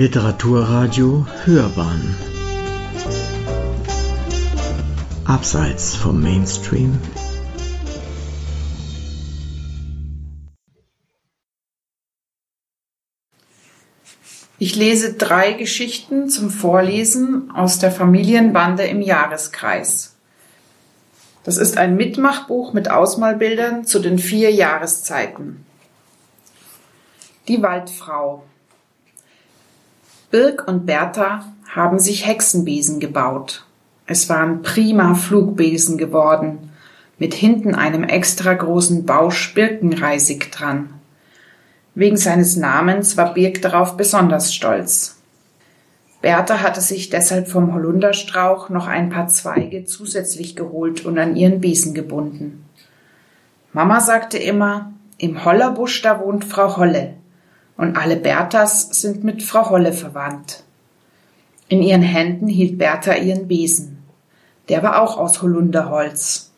Literaturradio Hörbahn Abseits vom Mainstream Ich lese drei Geschichten zum Vorlesen aus der Familienbande im Jahreskreis. Das ist ein Mitmachbuch mit Ausmalbildern zu den vier Jahreszeiten. Die Waldfrau. Birg und Bertha haben sich Hexenbesen gebaut. Es waren prima Flugbesen geworden, mit hinten einem extra großen Bausch Birkenreisig dran. Wegen seines Namens war Birk darauf besonders stolz. Bertha hatte sich deshalb vom Holunderstrauch noch ein paar Zweige zusätzlich geholt und an ihren Besen gebunden. Mama sagte immer, im Hollerbusch da wohnt Frau Holle und alle Berthas sind mit Frau Holle verwandt. In ihren Händen hielt Bertha ihren Besen. Der war auch aus Holunderholz.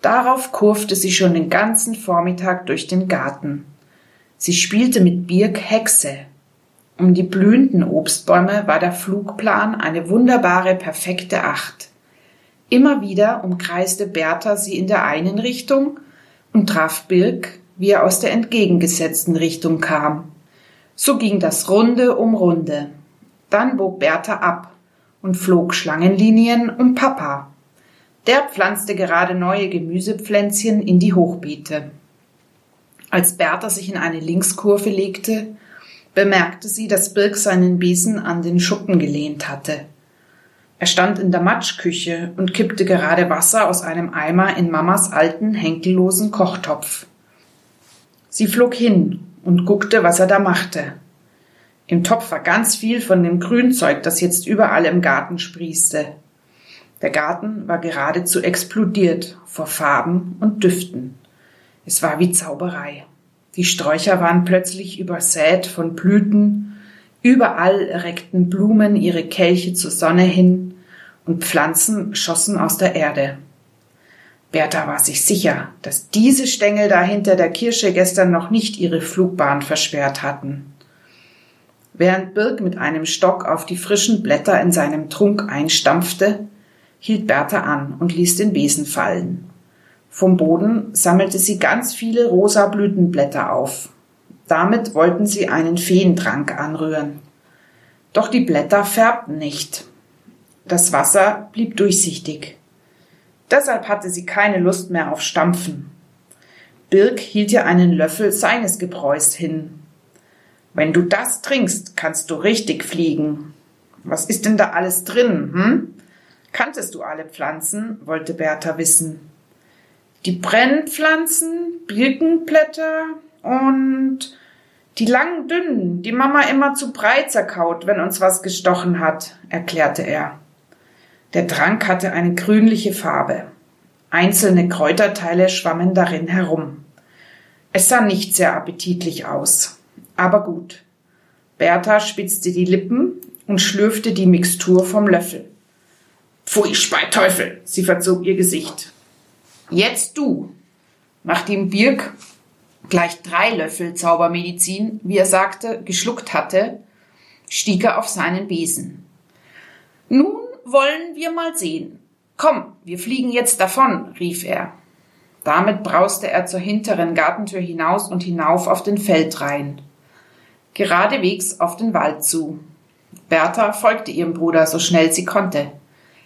Darauf kurfte sie schon den ganzen Vormittag durch den Garten. Sie spielte mit Birk Hexe. Um die blühenden Obstbäume war der Flugplan eine wunderbare, perfekte Acht. Immer wieder umkreiste Bertha sie in der einen Richtung und traf Birk, wie er aus der entgegengesetzten Richtung kam. So ging das Runde um Runde. Dann bog Bertha ab und flog Schlangenlinien um Papa. Der pflanzte gerade neue Gemüsepflänzchen in die Hochbeete. Als Bertha sich in eine Linkskurve legte, bemerkte sie, dass Birk seinen Besen an den Schuppen gelehnt hatte. Er stand in der Matschküche und kippte gerade Wasser aus einem Eimer in Mamas alten, henkellosen Kochtopf. Sie flog hin und guckte, was er da machte. Im Topf war ganz viel von dem Grünzeug, das jetzt überall im Garten sprießte. Der Garten war geradezu explodiert vor Farben und Düften. Es war wie Zauberei. Die Sträucher waren plötzlich übersät von Blüten, überall reckten Blumen ihre Kelche zur Sonne hin und Pflanzen schossen aus der Erde. Bertha war sich sicher, dass diese Stängel da hinter der Kirsche gestern noch nicht ihre Flugbahn versperrt hatten. Während Birk mit einem Stock auf die frischen Blätter in seinem Trunk einstampfte, hielt Bertha an und ließ den Besen fallen. Vom Boden sammelte sie ganz viele rosa Blütenblätter auf. Damit wollten sie einen Feentrank anrühren. Doch die Blätter färbten nicht. Das Wasser blieb durchsichtig. Deshalb hatte sie keine Lust mehr auf Stampfen. Birk hielt ihr einen Löffel seines Gebräus hin. Wenn du das trinkst, kannst du richtig fliegen. Was ist denn da alles drin, hm? Kanntest du alle Pflanzen? wollte Bertha wissen die Brennpflanzen, Birkenblätter und die langen dünnen, die Mama immer zu breit zerkaut, wenn uns was gestochen hat, erklärte er. Der Trank hatte eine grünliche Farbe. Einzelne Kräuterteile schwammen darin herum. Es sah nicht sehr appetitlich aus. Aber gut. Bertha spitzte die Lippen und schlürfte die Mixtur vom Löffel. Pfui, Speiteufel! Sie verzog ihr Gesicht. Jetzt du. Nachdem Birk gleich drei Löffel Zaubermedizin, wie er sagte, geschluckt hatte, stieg er auf seinen Besen. Nun wollen wir mal sehen. Komm, wir fliegen jetzt davon, rief er. Damit brauste er zur hinteren Gartentür hinaus und hinauf auf den Feldrain. Geradewegs auf den Wald zu. Bertha folgte ihrem Bruder so schnell sie konnte,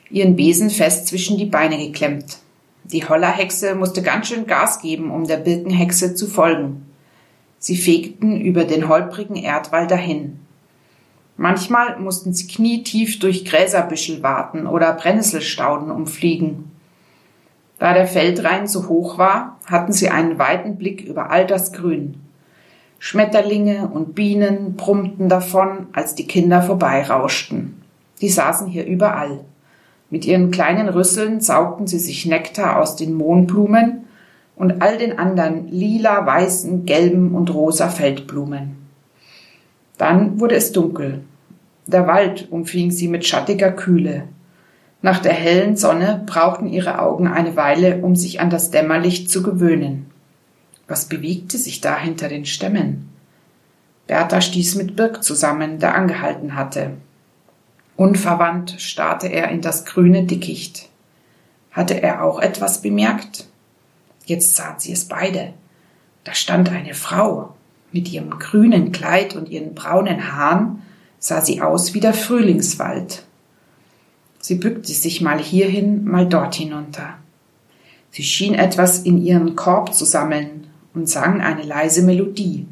ihren Besen fest zwischen die Beine geklemmt. Die Hollerhexe musste ganz schön Gas geben, um der Birkenhexe zu folgen. Sie fegten über den holprigen Erdwall dahin. Manchmal mussten sie knietief durch Gräserbüschel warten oder Brennnesselstauden umfliegen. Da der Feldrain so hoch war, hatten sie einen weiten Blick über all das Grün. Schmetterlinge und Bienen brummten davon, als die Kinder vorbeirauschten. Die saßen hier überall. Mit ihren kleinen Rüsseln saugten sie sich Nektar aus den Mohnblumen und all den anderen lila, weißen, gelben und rosa Feldblumen. Dann wurde es dunkel. Der Wald umfing sie mit schattiger Kühle. Nach der hellen Sonne brauchten ihre Augen eine Weile, um sich an das Dämmerlicht zu gewöhnen. Was bewegte sich da hinter den Stämmen? Bertha stieß mit Birk zusammen, der angehalten hatte. Unverwandt starrte er in das grüne Dickicht. Hatte er auch etwas bemerkt? Jetzt sahen sie es beide. Da stand eine Frau. Mit ihrem grünen Kleid und ihren braunen Haaren sah sie aus wie der Frühlingswald. Sie bückte sich mal hierhin, mal dort hinunter. Sie schien etwas in ihren Korb zu sammeln und sang eine leise Melodie,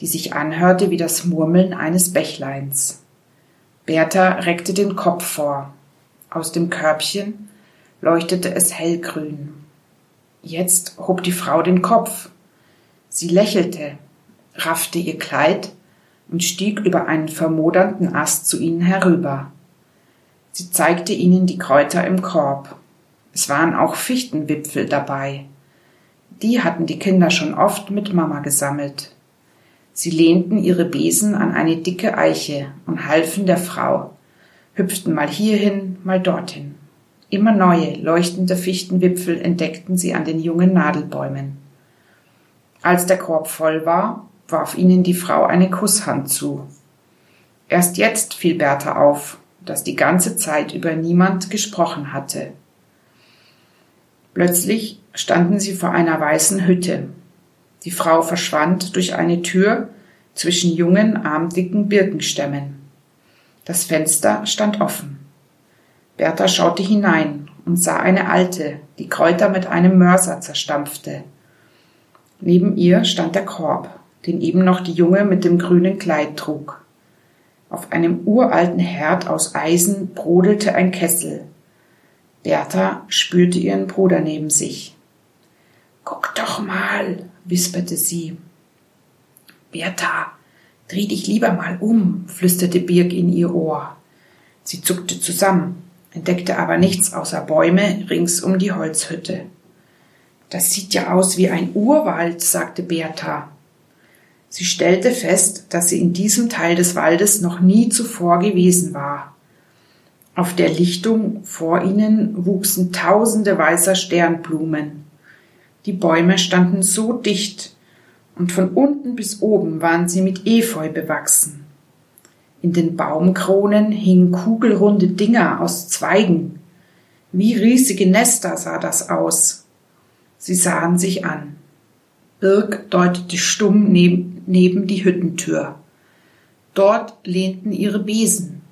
die sich anhörte wie das Murmeln eines Bächleins. Bertha reckte den Kopf vor. Aus dem Körbchen leuchtete es hellgrün. Jetzt hob die Frau den Kopf. Sie lächelte, raffte ihr Kleid und stieg über einen vermodernden Ast zu ihnen herüber. Sie zeigte ihnen die Kräuter im Korb. Es waren auch Fichtenwipfel dabei. Die hatten die Kinder schon oft mit Mama gesammelt. Sie lehnten ihre Besen an eine dicke Eiche und halfen der Frau, hüpften mal hierhin, mal dorthin. Immer neue, leuchtende Fichtenwipfel entdeckten sie an den jungen Nadelbäumen. Als der Korb voll war, warf ihnen die Frau eine Kusshand zu. Erst jetzt fiel Bertha auf, dass die ganze Zeit über niemand gesprochen hatte. Plötzlich standen sie vor einer weißen Hütte. Die Frau verschwand durch eine Tür zwischen jungen, armdicken Birkenstämmen. Das Fenster stand offen. Bertha schaute hinein und sah eine Alte, die Kräuter mit einem Mörser zerstampfte. Neben ihr stand der Korb den eben noch die Junge mit dem grünen Kleid trug. Auf einem uralten Herd aus Eisen brodelte ein Kessel. Bertha spürte ihren Bruder neben sich. Guck doch mal, wisperte sie. Bertha, dreh dich lieber mal um, flüsterte Birg in ihr Ohr. Sie zuckte zusammen, entdeckte aber nichts außer Bäume rings um die Holzhütte. Das sieht ja aus wie ein Urwald, sagte Bertha. Sie stellte fest, dass sie in diesem Teil des Waldes noch nie zuvor gewesen war. Auf der Lichtung vor ihnen wuchsen tausende weißer Sternblumen. Die Bäume standen so dicht, und von unten bis oben waren sie mit Efeu bewachsen. In den Baumkronen hingen kugelrunde Dinger aus Zweigen. Wie riesige Nester sah das aus. Sie sahen sich an. Birk deutete stumm neben neben die Hüttentür. Dort lehnten ihre Besen.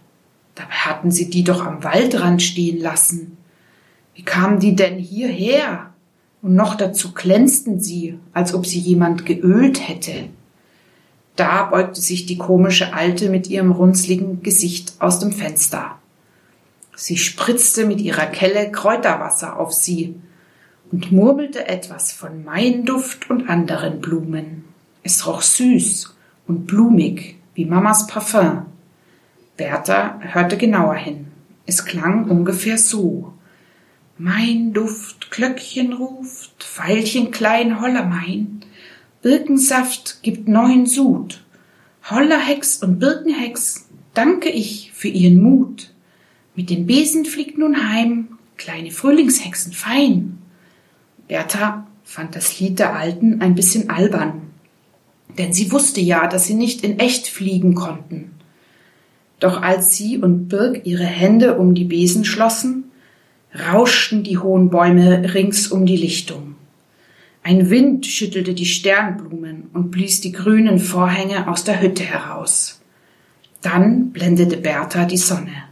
Dabei hatten sie die doch am Waldrand stehen lassen. Wie kamen die denn hierher? Und noch dazu glänzten sie, als ob sie jemand geölt hätte. Da beugte sich die komische Alte mit ihrem runzligen Gesicht aus dem Fenster. Sie spritzte mit ihrer Kelle Kräuterwasser auf sie und murmelte etwas von Mainduft und anderen Blumen. Es roch süß und blumig wie Mamas Parfum. Bertha hörte genauer hin. Es klang ungefähr so. Mein Duft, Glöckchen ruft, Veilchen klein, holler mein. Birkensaft gibt neuen Sud. Holler Hex und Birkenhex, danke ich für ihren Mut. Mit den Besen fliegt nun heim, kleine Frühlingshexen fein. Bertha fand das Lied der Alten ein bisschen albern denn sie wusste ja, dass sie nicht in echt fliegen konnten. Doch als sie und Birk ihre Hände um die Besen schlossen, rauschten die hohen Bäume rings um die Lichtung. Ein Wind schüttelte die Sternblumen und blies die grünen Vorhänge aus der Hütte heraus. Dann blendete Bertha die Sonne.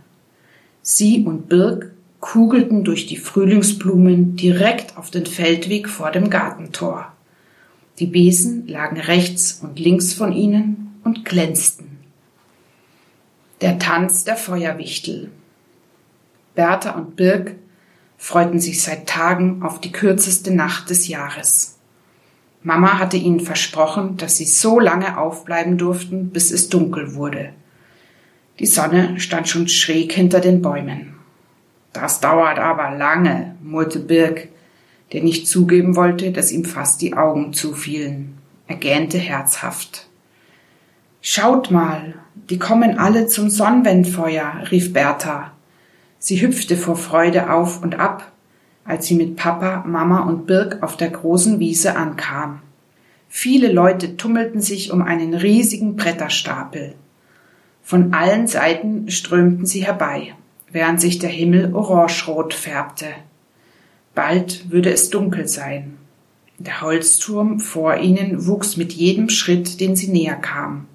Sie und Birk kugelten durch die Frühlingsblumen direkt auf den Feldweg vor dem Gartentor. Die Besen lagen rechts und links von ihnen und glänzten. Der Tanz der Feuerwichtel. Bertha und Birk freuten sich seit Tagen auf die kürzeste Nacht des Jahres. Mama hatte ihnen versprochen, dass sie so lange aufbleiben durften, bis es dunkel wurde. Die Sonne stand schon schräg hinter den Bäumen. Das dauert aber lange, murrte Birk, der nicht zugeben wollte, dass ihm fast die Augen zufielen. Er gähnte herzhaft. Schaut mal, die kommen alle zum Sonnenwendfeuer, rief Bertha. Sie hüpfte vor Freude auf und ab, als sie mit Papa, Mama und Birk auf der großen Wiese ankam. Viele Leute tummelten sich um einen riesigen Bretterstapel. Von allen Seiten strömten sie herbei, während sich der Himmel orangerot färbte. Bald würde es dunkel sein. Der Holzturm vor ihnen wuchs mit jedem Schritt, den sie näher kamen.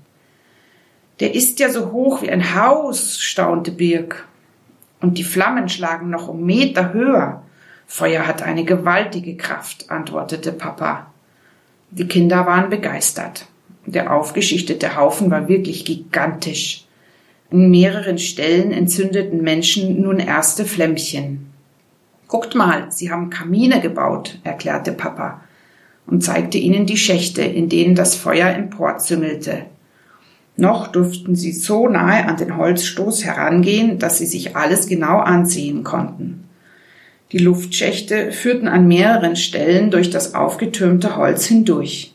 Der ist ja so hoch wie ein Haus, staunte Birk. Und die Flammen schlagen noch um Meter höher. Feuer hat eine gewaltige Kraft, antwortete Papa. Die Kinder waren begeistert. Der aufgeschichtete Haufen war wirklich gigantisch. An mehreren Stellen entzündeten Menschen nun erste Flämmchen. Guckt mal, sie haben Kamine gebaut, erklärte Papa und zeigte ihnen die Schächte, in denen das Feuer emporzüngelte. Noch durften sie so nahe an den Holzstoß herangehen, dass sie sich alles genau ansehen konnten. Die Luftschächte führten an mehreren Stellen durch das aufgetürmte Holz hindurch.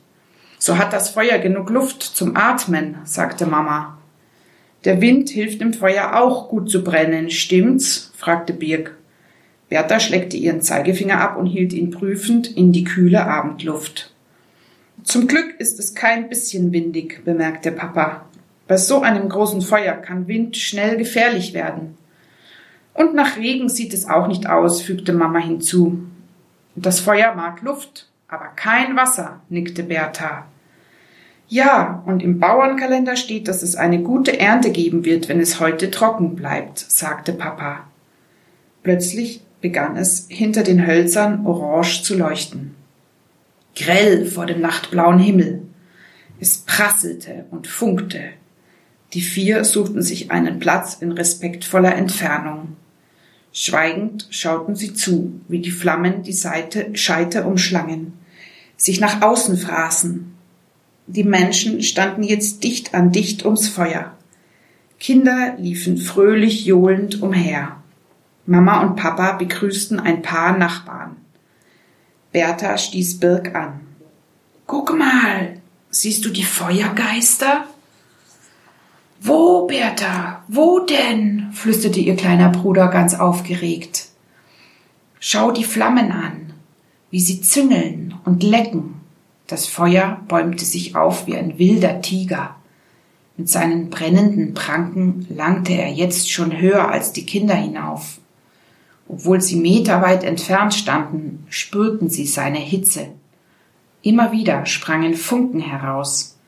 So hat das Feuer genug Luft zum Atmen, sagte Mama. Der Wind hilft dem Feuer auch gut zu brennen, stimmt's? fragte Birk. Bertha schleckte ihren Zeigefinger ab und hielt ihn prüfend in die kühle Abendluft. Zum Glück ist es kein bisschen windig, bemerkte Papa. Bei so einem großen Feuer kann Wind schnell gefährlich werden. Und nach Regen sieht es auch nicht aus, fügte Mama hinzu. Das Feuer mag Luft, aber kein Wasser, nickte Bertha. Ja, und im Bauernkalender steht, dass es eine gute Ernte geben wird, wenn es heute trocken bleibt, sagte Papa. Plötzlich begann es hinter den Hölzern orange zu leuchten. Grell vor dem nachtblauen Himmel. Es prasselte und funkte. Die vier suchten sich einen Platz in respektvoller Entfernung. Schweigend schauten sie zu, wie die Flammen die Seite, Scheite umschlangen, sich nach außen fraßen. Die Menschen standen jetzt dicht an dicht ums Feuer. Kinder liefen fröhlich johlend umher. Mama und Papa begrüßten ein paar Nachbarn. Bertha stieß Birk an. Guck mal, siehst du die Feuergeister? Wo, Bertha? Wo denn? flüsterte ihr kleiner Bruder ganz aufgeregt. Schau die Flammen an, wie sie züngeln und lecken. Das Feuer bäumte sich auf wie ein wilder Tiger. Mit seinen brennenden Pranken langte er jetzt schon höher als die Kinder hinauf. Obwohl sie meterweit entfernt standen, spürten sie seine Hitze. Immer wieder sprangen Funken heraus.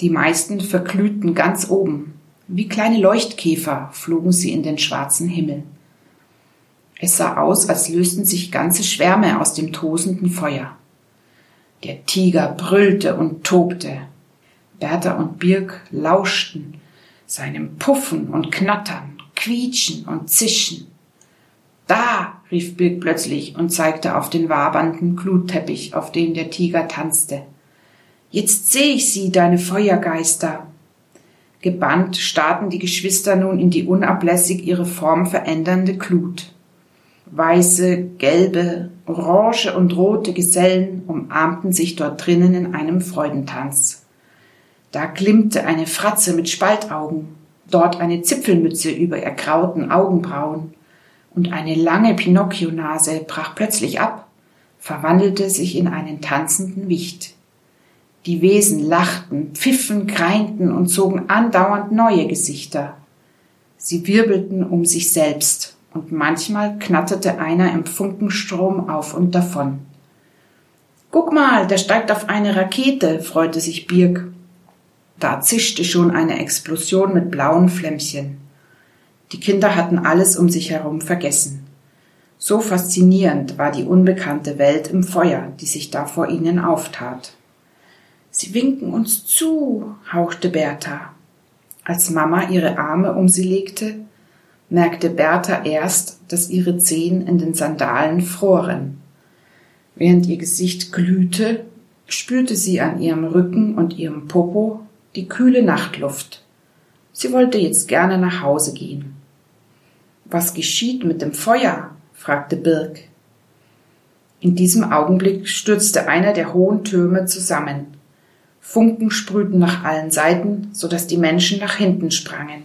Die meisten verglühten ganz oben. Wie kleine Leuchtkäfer flogen sie in den schwarzen Himmel. Es sah aus, als lösten sich ganze Schwärme aus dem tosenden Feuer. Der Tiger brüllte und tobte. Bertha und Birk lauschten seinem Puffen und Knattern, Quietschen und Zischen. Da, rief Birk plötzlich und zeigte auf den wabernden Glutteppich, auf dem der Tiger tanzte. Jetzt seh ich sie, deine Feuergeister. Gebannt starrten die Geschwister nun in die unablässig ihre Form verändernde Glut. Weiße, gelbe, orange und rote Gesellen umarmten sich dort drinnen in einem Freudentanz. Da glimmte eine Fratze mit Spaltaugen, dort eine Zipfelmütze über ergrauten Augenbrauen, und eine lange Pinocchio-Nase brach plötzlich ab, verwandelte sich in einen tanzenden Wicht. Die Wesen lachten, pfiffen, greinten und zogen andauernd neue Gesichter. Sie wirbelten um sich selbst, und manchmal knatterte einer im Funkenstrom auf und davon. Guck mal, der steigt auf eine Rakete, freute sich Birk. Da zischte schon eine Explosion mit blauen Flämmchen. Die Kinder hatten alles um sich herum vergessen. So faszinierend war die unbekannte Welt im Feuer, die sich da vor ihnen auftat. Sie winken uns zu, hauchte Bertha. Als Mama ihre Arme um sie legte, merkte Bertha erst, dass ihre Zehen in den Sandalen froren. Während ihr Gesicht glühte, spürte sie an ihrem Rücken und ihrem Popo die kühle Nachtluft. Sie wollte jetzt gerne nach Hause gehen. Was geschieht mit dem Feuer? fragte Birk. In diesem Augenblick stürzte einer der hohen Türme zusammen. Funken sprühten nach allen Seiten, so dass die Menschen nach hinten sprangen.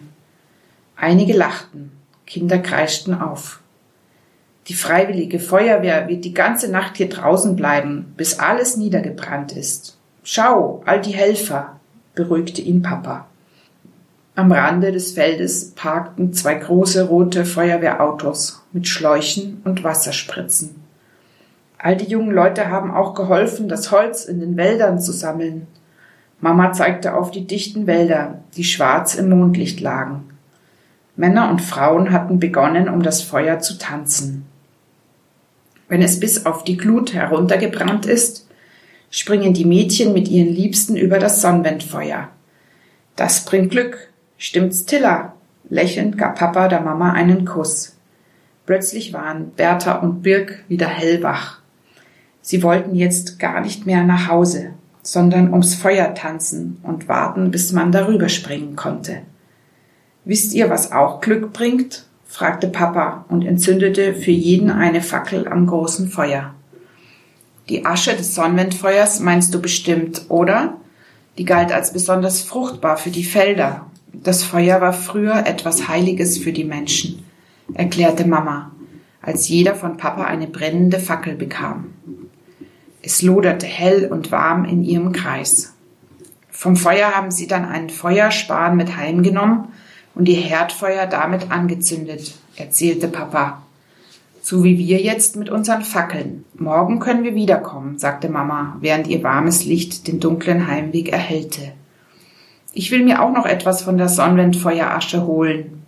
Einige lachten, Kinder kreischten auf. Die freiwillige Feuerwehr wird die ganze Nacht hier draußen bleiben, bis alles niedergebrannt ist. Schau, all die Helfer, beruhigte ihn Papa. Am Rande des Feldes parkten zwei große rote Feuerwehrautos mit Schläuchen und Wasserspritzen. All die jungen Leute haben auch geholfen, das Holz in den Wäldern zu sammeln. Mama zeigte auf die dichten Wälder, die schwarz im Mondlicht lagen. Männer und Frauen hatten begonnen, um das Feuer zu tanzen. Wenn es bis auf die Glut heruntergebrannt ist, springen die Mädchen mit ihren Liebsten über das Sonnenwendfeuer. Das bringt Glück, Stimmt's, Tilla? Lächelnd gab Papa der Mama einen Kuss. Plötzlich waren Bertha und Birk wieder hellwach. Sie wollten jetzt gar nicht mehr nach Hause, sondern ums Feuer tanzen und warten, bis man darüber springen konnte. Wisst ihr, was auch Glück bringt? fragte Papa und entzündete für jeden eine Fackel am großen Feuer. Die Asche des Sonnenwendfeuers meinst du bestimmt, oder? Die galt als besonders fruchtbar für die Felder das Feuer war früher etwas Heiliges für die Menschen, erklärte Mama, als jeder von Papa eine brennende Fackel bekam. Es loderte hell und warm in ihrem Kreis. Vom Feuer haben sie dann einen Feuerspan mit heimgenommen und ihr Herdfeuer damit angezündet, erzählte Papa. So wie wir jetzt mit unseren Fackeln. Morgen können wir wiederkommen, sagte Mama, während ihr warmes Licht den dunklen Heimweg erhellte. Ich will mir auch noch etwas von der Sonnenwendfeuerasche holen.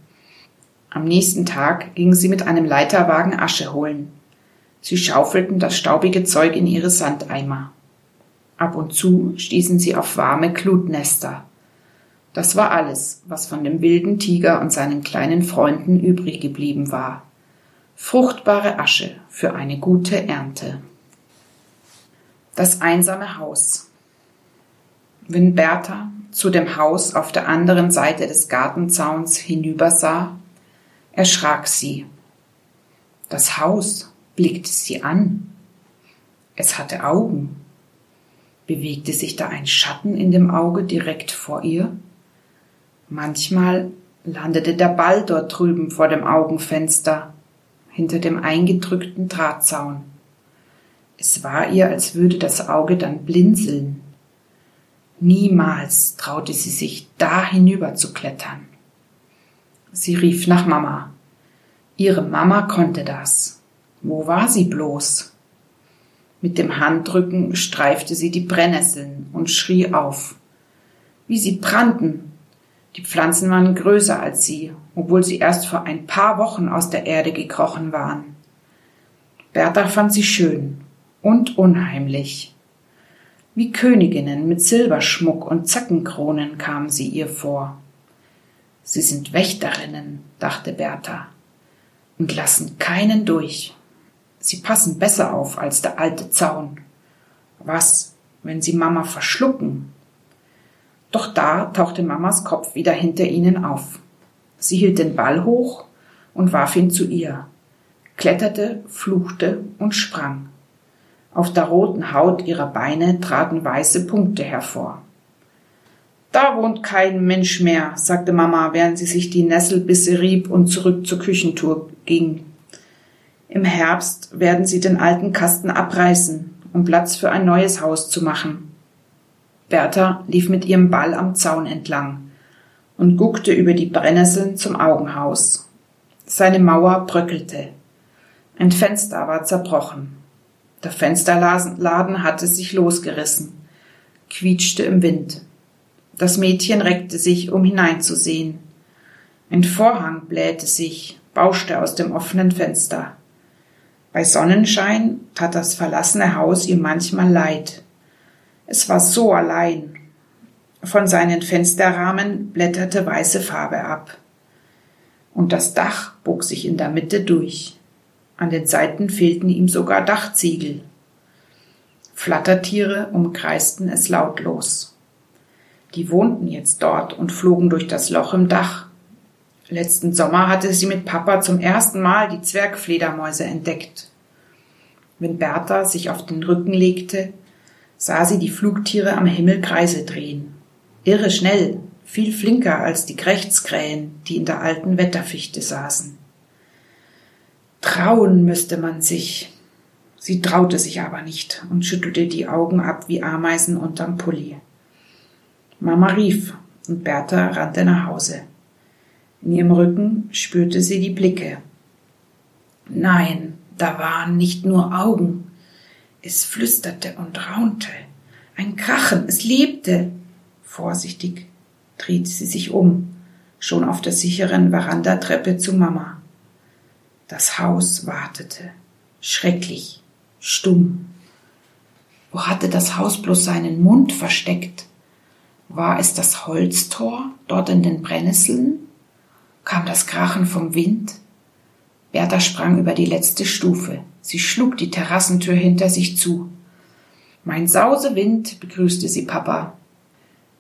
Am nächsten Tag gingen sie mit einem Leiterwagen Asche holen. Sie schaufelten das staubige Zeug in ihre Sandeimer. Ab und zu stießen sie auf warme Glutnester. Das war alles, was von dem wilden Tiger und seinen kleinen Freunden übrig geblieben war. Fruchtbare Asche für eine gute Ernte. Das einsame Haus. Wenn Bertha zu dem Haus auf der anderen Seite des Gartenzauns hinübersah, erschrak sie. Das Haus blickte sie an. Es hatte Augen. Bewegte sich da ein Schatten in dem Auge direkt vor ihr? Manchmal landete der Ball dort drüben vor dem Augenfenster, hinter dem eingedrückten Drahtzaun. Es war ihr, als würde das Auge dann blinzeln. Niemals traute sie sich, da hinüber zu klettern. Sie rief nach Mama. Ihre Mama konnte das. Wo war sie bloß? Mit dem Handrücken streifte sie die Brennnesseln und schrie auf. Wie sie brannten. Die Pflanzen waren größer als sie, obwohl sie erst vor ein paar Wochen aus der Erde gekrochen waren. Bertha fand sie schön und unheimlich. Wie Königinnen mit Silberschmuck und Zackenkronen kamen sie ihr vor. Sie sind Wächterinnen, dachte Bertha, und lassen keinen durch. Sie passen besser auf als der alte Zaun. Was, wenn sie Mama verschlucken? Doch da tauchte Mamas Kopf wieder hinter ihnen auf. Sie hielt den Ball hoch und warf ihn zu ihr, kletterte, fluchte und sprang. Auf der roten Haut ihrer Beine traten weiße Punkte hervor. Da wohnt kein Mensch mehr, sagte Mama, während sie sich die Nesselbisse rieb und zurück zur Küchentour ging. Im Herbst werden sie den alten Kasten abreißen, um Platz für ein neues Haus zu machen. Bertha lief mit ihrem Ball am Zaun entlang und guckte über die Brennnesseln zum Augenhaus. Seine Mauer bröckelte. Ein Fenster war zerbrochen. Der Fensterladen hatte sich losgerissen, quietschte im Wind. Das Mädchen reckte sich, um hineinzusehen. Ein Vorhang blähte sich, bauschte aus dem offenen Fenster. Bei Sonnenschein tat das verlassene Haus ihr manchmal leid. Es war so allein. Von seinen Fensterrahmen blätterte weiße Farbe ab. Und das Dach bog sich in der Mitte durch. An den Seiten fehlten ihm sogar Dachziegel. Flattertiere umkreisten es lautlos. Die wohnten jetzt dort und flogen durch das Loch im Dach. Letzten Sommer hatte sie mit Papa zum ersten Mal die Zwergfledermäuse entdeckt. Wenn Bertha sich auf den Rücken legte, sah sie die Flugtiere am Himmel Kreise drehen. Irre schnell, viel flinker als die Krechtskrähen, die in der alten Wetterfichte saßen. Trauen müsste man sich. Sie traute sich aber nicht und schüttelte die Augen ab wie Ameisen unterm Pulli. Mama rief und Bertha rannte nach Hause. In ihrem Rücken spürte sie die Blicke. Nein, da waren nicht nur Augen. Es flüsterte und raunte. Ein Krachen, es lebte. Vorsichtig drehte sie sich um, schon auf der sicheren Verandatreppe zu Mama. Das Haus wartete, schrecklich, stumm. Wo hatte das Haus bloß seinen Mund versteckt? War es das Holztor dort in den Brennnesseln? Kam das Krachen vom Wind? Bertha sprang über die letzte Stufe. Sie schlug die Terrassentür hinter sich zu. Mein Sausewind begrüßte sie Papa.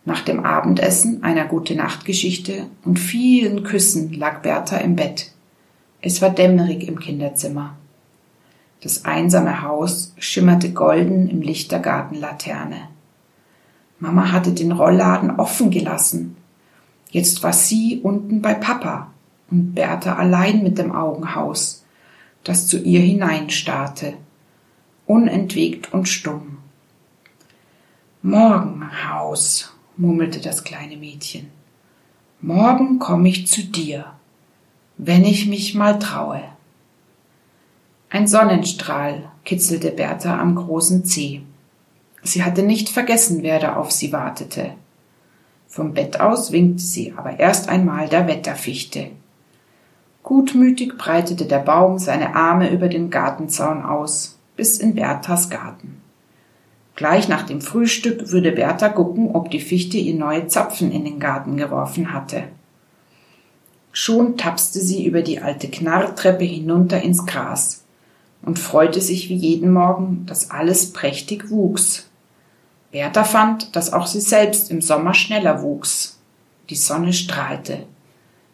Nach dem Abendessen, einer gute Nachtgeschichte und vielen Küssen lag Bertha im Bett. Es war dämmerig im Kinderzimmer. Das einsame Haus schimmerte golden im Licht der Gartenlaterne. Mama hatte den Rollladen offen gelassen. Jetzt war sie unten bei Papa und Bertha allein mit dem Augenhaus, das zu ihr hineinstarrte, unentwegt und stumm. Morgen, Haus, murmelte das kleine Mädchen. Morgen komme ich zu dir, wenn ich mich mal traue. Ein Sonnenstrahl kitzelte Bertha am großen Zeh. Sie hatte nicht vergessen, wer da auf sie wartete. Vom Bett aus winkte sie aber erst einmal der Wetterfichte. Gutmütig breitete der Baum seine Arme über den Gartenzaun aus, bis in Berthas Garten. Gleich nach dem Frühstück würde Bertha gucken, ob die Fichte ihr neue Zapfen in den Garten geworfen hatte. Schon tapste sie über die alte Knarrtreppe hinunter ins Gras und freute sich wie jeden Morgen, dass alles prächtig wuchs. Bertha fand, dass auch sie selbst im Sommer schneller wuchs. Die Sonne strahlte.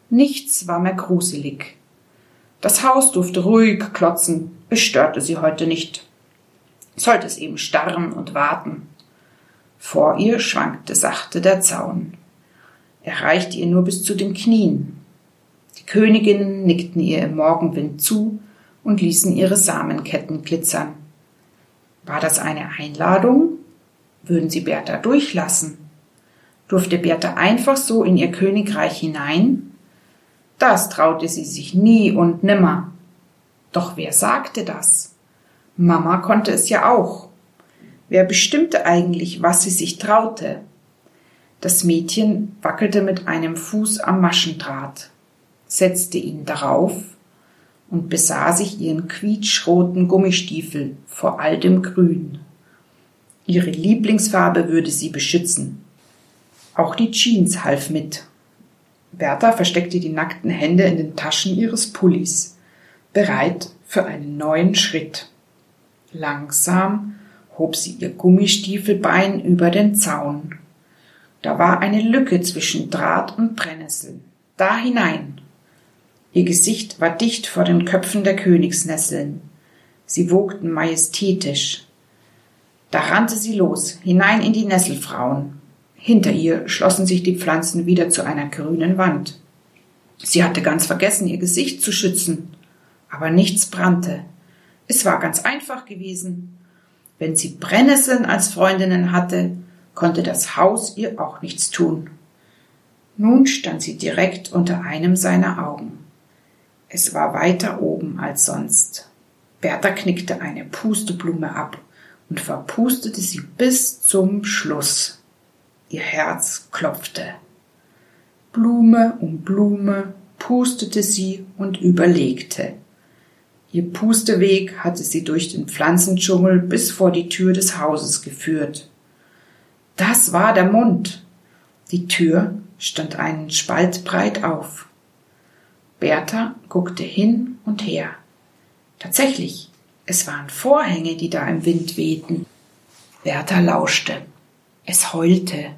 Nichts war mehr gruselig. Das Haus durfte ruhig klotzen, es störte sie heute nicht. Sollte es eben starren und warten. Vor ihr schwankte sachte der Zaun. Er reichte ihr nur bis zu den Knien. Die Königinnen nickten ihr im Morgenwind zu und ließen ihre Samenketten glitzern. War das eine Einladung? Würden sie Bertha durchlassen? Durfte Bertha einfach so in ihr Königreich hinein? Das traute sie sich nie und nimmer. Doch wer sagte das? Mama konnte es ja auch. Wer bestimmte eigentlich, was sie sich traute? Das Mädchen wackelte mit einem Fuß am Maschendraht, setzte ihn darauf und besah sich ihren quietschroten Gummistiefel vor all dem Grün. Ihre Lieblingsfarbe würde sie beschützen. Auch die Jeans half mit. Bertha versteckte die nackten Hände in den Taschen ihres Pullis, bereit für einen neuen Schritt. Langsam hob sie ihr Gummistiefelbein über den Zaun. Da war eine Lücke zwischen Draht und Brennnessel. Da hinein. Ihr Gesicht war dicht vor den Köpfen der Königsnesseln. Sie wogten majestätisch, da rannte sie los, hinein in die Nesselfrauen. Hinter ihr schlossen sich die Pflanzen wieder zu einer grünen Wand. Sie hatte ganz vergessen, ihr Gesicht zu schützen. Aber nichts brannte. Es war ganz einfach gewesen. Wenn sie Brennnesseln als Freundinnen hatte, konnte das Haus ihr auch nichts tun. Nun stand sie direkt unter einem seiner Augen. Es war weiter oben als sonst. Bertha knickte eine Pusteblume ab und verpustete sie bis zum Schluss. Ihr Herz klopfte. Blume um Blume pustete sie und überlegte. Ihr Pusteweg hatte sie durch den Pflanzendschungel bis vor die Tür des Hauses geführt. Das war der Mund. Die Tür stand einen Spalt breit auf. Bertha guckte hin und her. Tatsächlich, es waren Vorhänge, die da im Wind wehten. Bertha lauschte. Es heulte.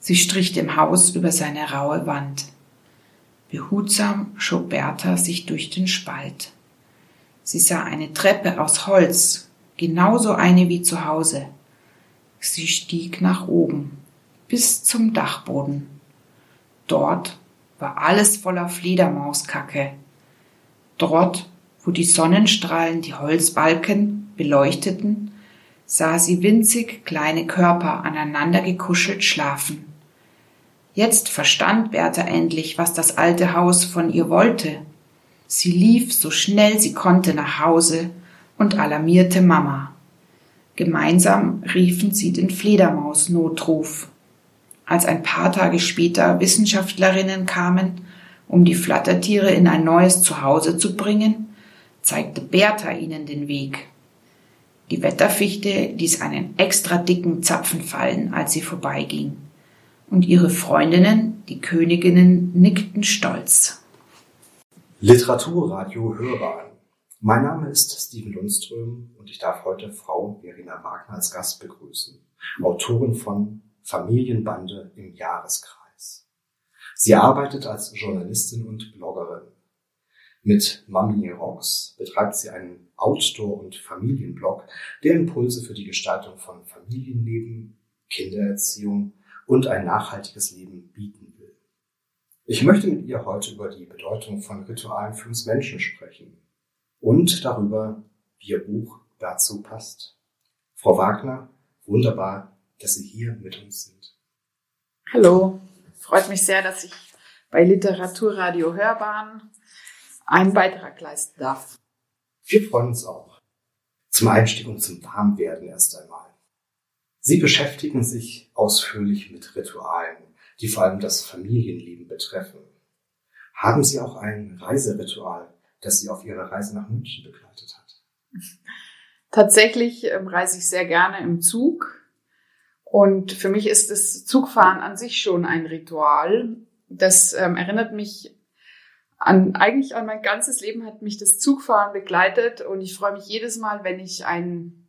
Sie strich dem Haus über seine raue Wand. Behutsam schob Bertha sich durch den Spalt. Sie sah eine Treppe aus Holz, genauso eine wie zu Hause. Sie stieg nach oben, bis zum Dachboden. Dort war alles voller Fledermauskacke. Dort wo die Sonnenstrahlen die Holzbalken beleuchteten, sah sie winzig kleine Körper aneinander gekuschelt schlafen. Jetzt verstand Bertha endlich, was das alte Haus von ihr wollte. Sie lief so schnell sie konnte nach Hause und alarmierte Mama. Gemeinsam riefen sie den Fledermausnotruf. Als ein paar Tage später Wissenschaftlerinnen kamen, um die Flattertiere in ein neues Zuhause zu bringen, zeigte Bertha ihnen den Weg. Die Wetterfichte ließ einen extra dicken Zapfen fallen, als sie vorbeiging. Und ihre Freundinnen, die Königinnen, nickten stolz. Literaturradio Hörbahn. Mein Name ist Steven Lundström und ich darf heute Frau Verena Wagner als Gast begrüßen, Autorin von Familienbande im Jahreskreis. Sie arbeitet als Journalistin und Bloggerin. Mit Mami Rocks betreibt sie einen Outdoor- und Familienblog, der Impulse für die Gestaltung von Familienleben, Kindererziehung und ein nachhaltiges Leben bieten ich möchte mit ihr heute über die Bedeutung von Ritualen für uns Menschen sprechen und darüber, wie ihr Buch dazu passt. Frau Wagner, wunderbar, dass Sie hier mit uns sind. Hallo, freut mich sehr, dass ich bei Literaturradio Hörbahn einen Beitrag leisten darf. Wir freuen uns auch. Zum Einstieg und zum Warmwerden erst einmal. Sie beschäftigen sich ausführlich mit Ritualen die vor allem das Familienleben betreffen. Haben Sie auch ein Reiseritual, das Sie auf Ihrer Reise nach München begleitet hat? Tatsächlich ähm, reise ich sehr gerne im Zug. Und für mich ist das Zugfahren an sich schon ein Ritual. Das ähm, erinnert mich an, eigentlich an mein ganzes Leben hat mich das Zugfahren begleitet und ich freue mich jedes Mal, wenn ich einen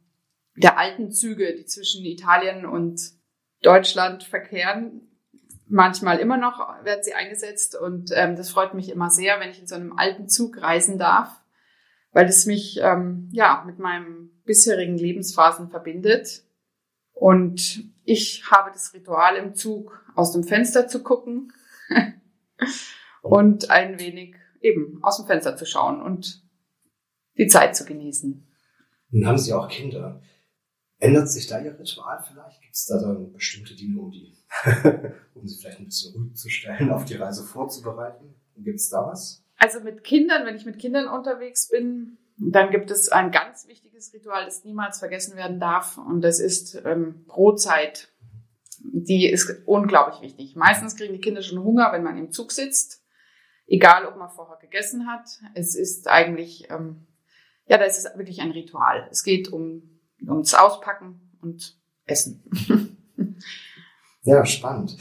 der alten Züge, die zwischen Italien und Deutschland verkehren, manchmal immer noch werden sie eingesetzt und ähm, das freut mich immer sehr, wenn ich in so einem alten Zug reisen darf, weil es mich ähm, ja mit meinem bisherigen Lebensphasen verbindet. Und ich habe das Ritual im Zug aus dem Fenster zu gucken und ein wenig eben aus dem Fenster zu schauen und die Zeit zu genießen. Nun haben Sie auch Kinder. Ändert sich da Ihr Ritual vielleicht? Gibt es da dann bestimmte Dinge, um die um sie vielleicht ein bisschen ruhig zu stellen, auf die Reise vorzubereiten? Gibt es da was? Also mit Kindern, wenn ich mit Kindern unterwegs bin, dann gibt es ein ganz wichtiges Ritual, das niemals vergessen werden darf. Und das ist ähm, Brotzeit. Die ist unglaublich wichtig. Meistens kriegen die Kinder schon Hunger, wenn man im Zug sitzt. Egal, ob man vorher gegessen hat. Es ist eigentlich, ähm, ja, das ist wirklich ein Ritual. Es geht um, ums Auspacken und Essen. Ja, spannend.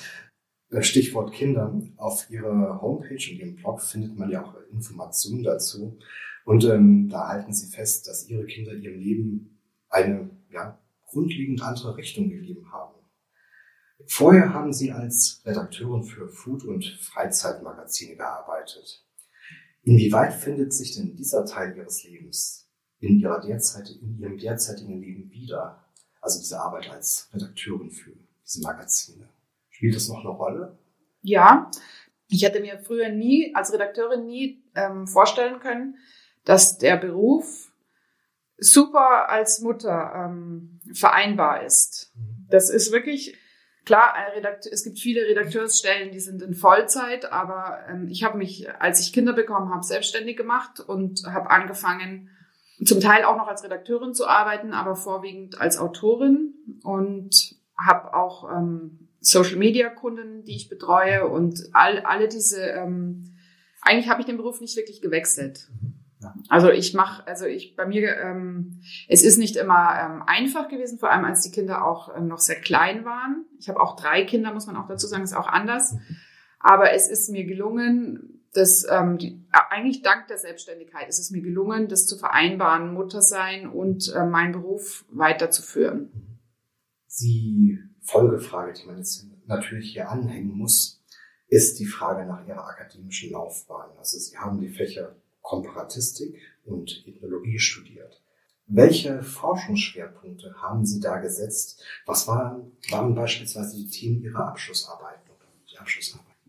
Äh, Stichwort Kinder. Auf Ihrer Homepage und Ihrem Blog findet man ja auch Informationen dazu. Und ähm, da halten Sie fest, dass Ihre Kinder ihrem Leben eine ja, grundlegend andere Richtung gegeben haben. Vorher haben Sie als Redakteurin für Food- und Freizeitmagazine gearbeitet. Inwieweit findet sich denn dieser Teil Ihres Lebens in, ihrer derzeit, in Ihrem derzeitigen Leben wieder? Also diese Arbeit als Redakteurin für diese Magazine. Spielt das noch eine Rolle? Ja, ich hätte mir früher nie als Redakteurin nie ähm, vorstellen können, dass der Beruf super als Mutter ähm, vereinbar ist. Mhm. Das ist wirklich klar. es gibt viele Redakteursstellen, die sind in Vollzeit, aber ähm, ich habe mich, als ich Kinder bekommen habe, selbstständig gemacht und habe angefangen, zum Teil auch noch als Redakteurin zu arbeiten, aber vorwiegend als Autorin und habe auch ähm, Social Media Kunden, die ich betreue und all, alle diese. Ähm, eigentlich habe ich den Beruf nicht wirklich gewechselt. Also ich mache, also ich bei mir, ähm, es ist nicht immer ähm, einfach gewesen, vor allem als die Kinder auch ähm, noch sehr klein waren. Ich habe auch drei Kinder, muss man auch dazu sagen, ist auch anders. Aber es ist mir gelungen, das ähm, die, eigentlich dank der Selbstständigkeit ist es mir gelungen, das zu vereinbaren, Mutter sein und äh, meinen Beruf weiterzuführen. Die Folgefrage, die man jetzt natürlich hier anhängen muss, ist die Frage nach Ihrer akademischen Laufbahn. Also Sie haben die Fächer Komparatistik und Ethnologie studiert. Welche Forschungsschwerpunkte haben Sie da gesetzt? Was waren, waren beispielsweise die Themen Ihrer Abschlussarbeit?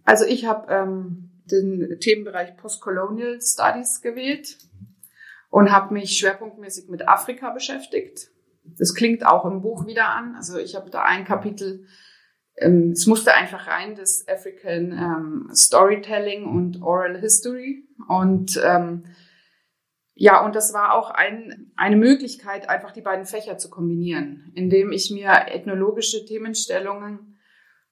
Also ich habe ähm, den Themenbereich Postcolonial Studies gewählt. und habe mich schwerpunktmäßig mit Afrika beschäftigt. Das klingt auch im Buch wieder an. Also ich habe da ein Kapitel, ähm, es musste einfach rein, das African ähm, Storytelling und Oral History. Und ähm, ja, und das war auch ein, eine Möglichkeit, einfach die beiden Fächer zu kombinieren, indem ich mir ethnologische Themenstellungen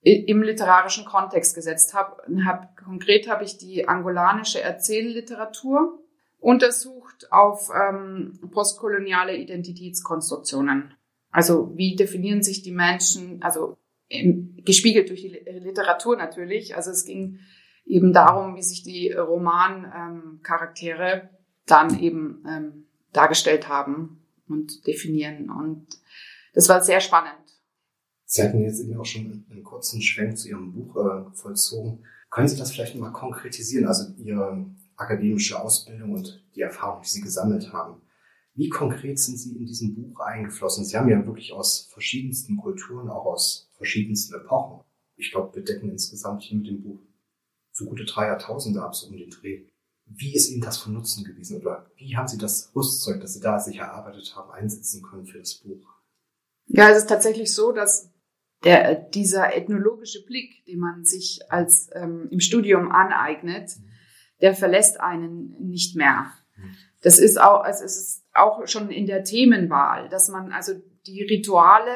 im literarischen Kontext gesetzt habe. Hab, konkret habe ich die angolanische Erzählliteratur untersucht auf ähm, postkoloniale Identitätskonstruktionen. Also wie definieren sich die Menschen, also gespiegelt durch die Literatur natürlich. Also es ging eben darum, wie sich die Romancharaktere ähm, dann eben ähm, dargestellt haben und definieren. Und das war sehr spannend. Sie hatten jetzt eben auch schon einen kurzen Schwenk zu Ihrem Buch äh, vollzogen. Können Sie das vielleicht mal konkretisieren? Also Ihre akademische Ausbildung und die Erfahrung, die Sie gesammelt haben. Wie konkret sind Sie in diesem Buch eingeflossen? Sie haben ja wirklich aus verschiedensten Kulturen, auch aus verschiedensten Epochen. Ich glaube, wir decken insgesamt hier mit dem Buch so gute drei Jahrtausende ab, so um den Dreh. Wie ist Ihnen das von Nutzen gewesen? Oder wie haben Sie das Rüstzeug, das Sie da sich erarbeitet haben, einsetzen können für das Buch? Ja, es ist tatsächlich so, dass der, dieser ethnologische Blick, den man sich als ähm, im Studium aneignet, mhm der verlässt einen nicht mehr. Das ist auch, also es ist auch schon in der Themenwahl, dass man also die Rituale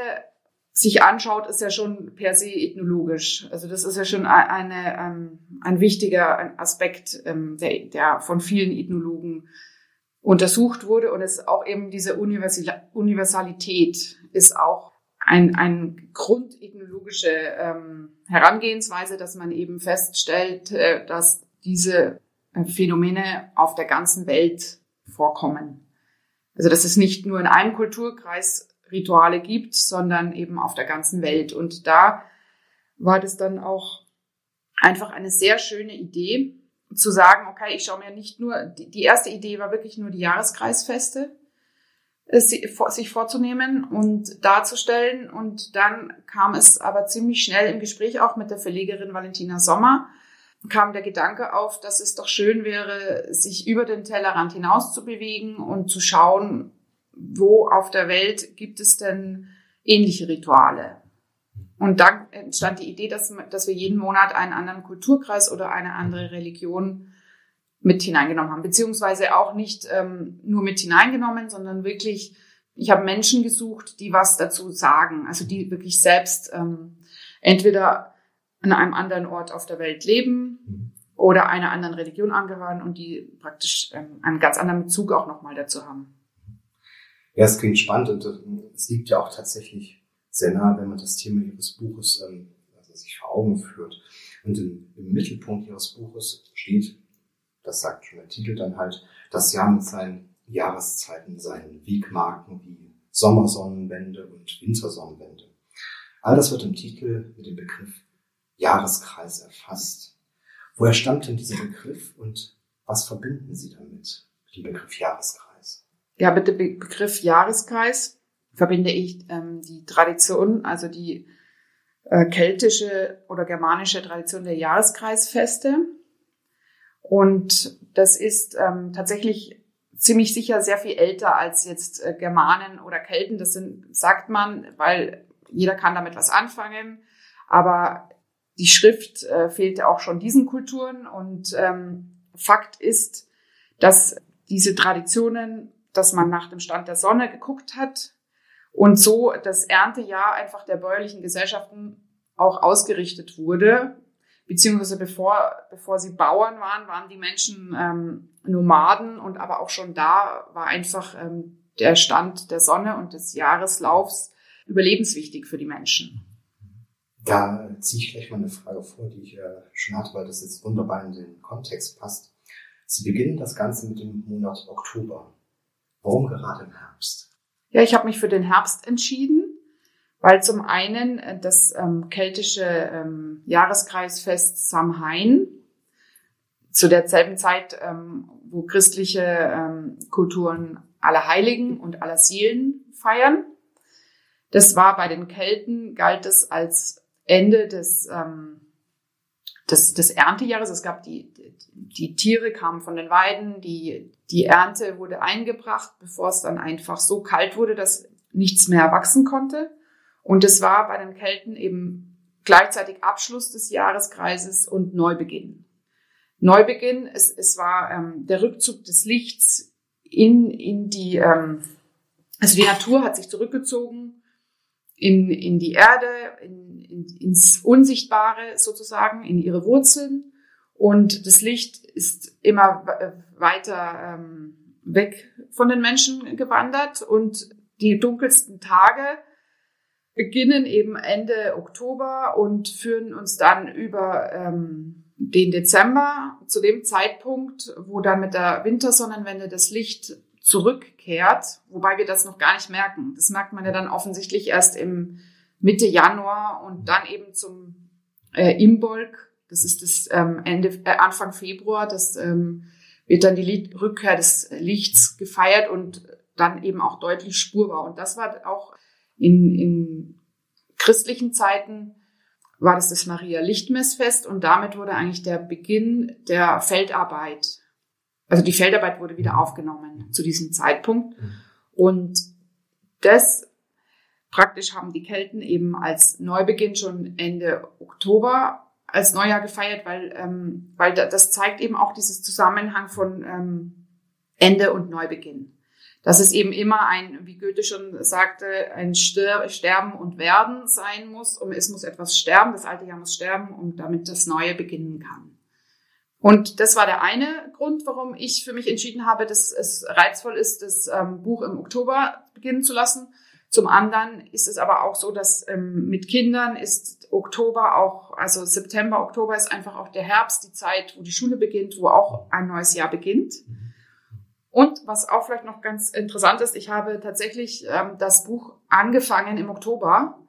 sich anschaut, ist ja schon per se ethnologisch. Also das ist ja schon eine, ähm, ein wichtiger Aspekt, ähm, der, der von vielen Ethnologen untersucht wurde. Und es auch eben diese Universalität ist auch ein, ein grundethnologische ähm, Herangehensweise, dass man eben feststellt, äh, dass diese Phänomene auf der ganzen Welt vorkommen. Also dass es nicht nur in einem Kulturkreis Rituale gibt, sondern eben auf der ganzen Welt. Und da war das dann auch einfach eine sehr schöne Idee, zu sagen, okay, ich schaue mir nicht nur, die erste Idee war wirklich nur die Jahreskreisfeste, sich vorzunehmen und darzustellen. Und dann kam es aber ziemlich schnell im Gespräch auch mit der Verlegerin Valentina Sommer, kam der Gedanke auf, dass es doch schön wäre, sich über den Tellerrand hinaus zu bewegen und zu schauen, wo auf der Welt gibt es denn ähnliche Rituale. Und dann entstand die Idee, dass, dass wir jeden Monat einen anderen Kulturkreis oder eine andere Religion mit hineingenommen haben, beziehungsweise auch nicht ähm, nur mit hineingenommen, sondern wirklich, ich habe Menschen gesucht, die was dazu sagen, also die wirklich selbst ähm, entweder an einem anderen Ort auf der Welt leben mhm. oder einer anderen Religion angehören und die praktisch ähm, einen ganz anderen Bezug auch nochmal dazu haben. Ja, es klingt spannend und äh, es liegt ja auch tatsächlich sehr nah, wenn man das Thema Ihres Buches ähm, also sich vor Augen führt. Und im, im Mittelpunkt Ihres Buches steht, das sagt schon der Titel dann halt, das Jahr mit seinen Jahreszeiten, seinen Wegmarken wie Sommersonnenwende und Wintersonnenwende. All das wird im Titel mit dem Begriff Jahreskreis erfasst. Woher stammt denn dieser Begriff und was verbinden Sie damit, mit dem Begriff Jahreskreis? Ja, mit dem Be Begriff Jahreskreis verbinde ich ähm, die Tradition, also die äh, keltische oder germanische Tradition der Jahreskreisfeste. Und das ist ähm, tatsächlich ziemlich sicher sehr viel älter als jetzt äh, Germanen oder Kelten. Das sind, sagt man, weil jeder kann damit was anfangen. Aber die Schrift äh, fehlte auch schon diesen Kulturen und ähm, Fakt ist, dass diese Traditionen, dass man nach dem Stand der Sonne geguckt hat und so das Erntejahr einfach der bäuerlichen Gesellschaften auch ausgerichtet wurde, beziehungsweise bevor, bevor sie Bauern waren, waren die Menschen ähm, Nomaden und aber auch schon da war einfach ähm, der Stand der Sonne und des Jahreslaufs überlebenswichtig für die Menschen. Da ziehe ich gleich mal eine Frage vor, die ich äh, schon hatte, weil das jetzt wunderbar in den Kontext passt. Sie beginnen das Ganze mit dem Monat Oktober. Warum gerade im Herbst? Ja, ich habe mich für den Herbst entschieden, weil zum einen äh, das ähm, keltische ähm, Jahreskreisfest Samhain zu derselben Zeit, ähm, wo christliche ähm, Kulturen aller Heiligen und aller Seelen feiern. Das war bei den Kelten, galt es als Ende des, ähm, des, des Erntejahres. Es gab die, die Tiere kamen von den Weiden, die, die Ernte wurde eingebracht, bevor es dann einfach so kalt wurde, dass nichts mehr wachsen konnte. Und es war bei den Kelten eben gleichzeitig Abschluss des Jahreskreises und Neubeginn. Neubeginn, es, es war ähm, der Rückzug des Lichts in, in die, ähm, also die Natur hat sich zurückgezogen in, in die Erde, in, in, ins Unsichtbare sozusagen, in ihre Wurzeln. Und das Licht ist immer weiter ähm, weg von den Menschen gewandert und die dunkelsten Tage beginnen eben Ende Oktober und führen uns dann über ähm, den Dezember zu dem Zeitpunkt, wo dann mit der Wintersonnenwende das Licht zurückkehrt, wobei wir das noch gar nicht merken. Das merkt man ja dann offensichtlich erst im Mitte Januar und dann eben zum äh, Imbolg. Das ist das ähm, Ende äh, Anfang Februar. Das ähm, wird dann die Lied Rückkehr des Lichts gefeiert und dann eben auch deutlich spurbar. Und das war auch in, in christlichen Zeiten war das das Maria Lichtmessfest und damit wurde eigentlich der Beginn der Feldarbeit also die Feldarbeit wurde wieder aufgenommen zu diesem Zeitpunkt. Mhm. Und das praktisch haben die Kelten eben als Neubeginn schon Ende Oktober als Neujahr gefeiert, weil, ähm, weil das zeigt eben auch dieses Zusammenhang von ähm, Ende und Neubeginn. Dass es eben immer ein, wie Goethe schon sagte, ein Sterben und Werden sein muss. Und es muss etwas sterben, das alte Jahr muss sterben, um damit das Neue beginnen kann. Und das war der eine Grund, warum ich für mich entschieden habe, dass es reizvoll ist, das ähm, Buch im Oktober beginnen zu lassen. Zum anderen ist es aber auch so, dass ähm, mit Kindern ist Oktober auch, also September, Oktober ist einfach auch der Herbst, die Zeit, wo die Schule beginnt, wo auch ein neues Jahr beginnt. Und was auch vielleicht noch ganz interessant ist, ich habe tatsächlich ähm, das Buch angefangen im Oktober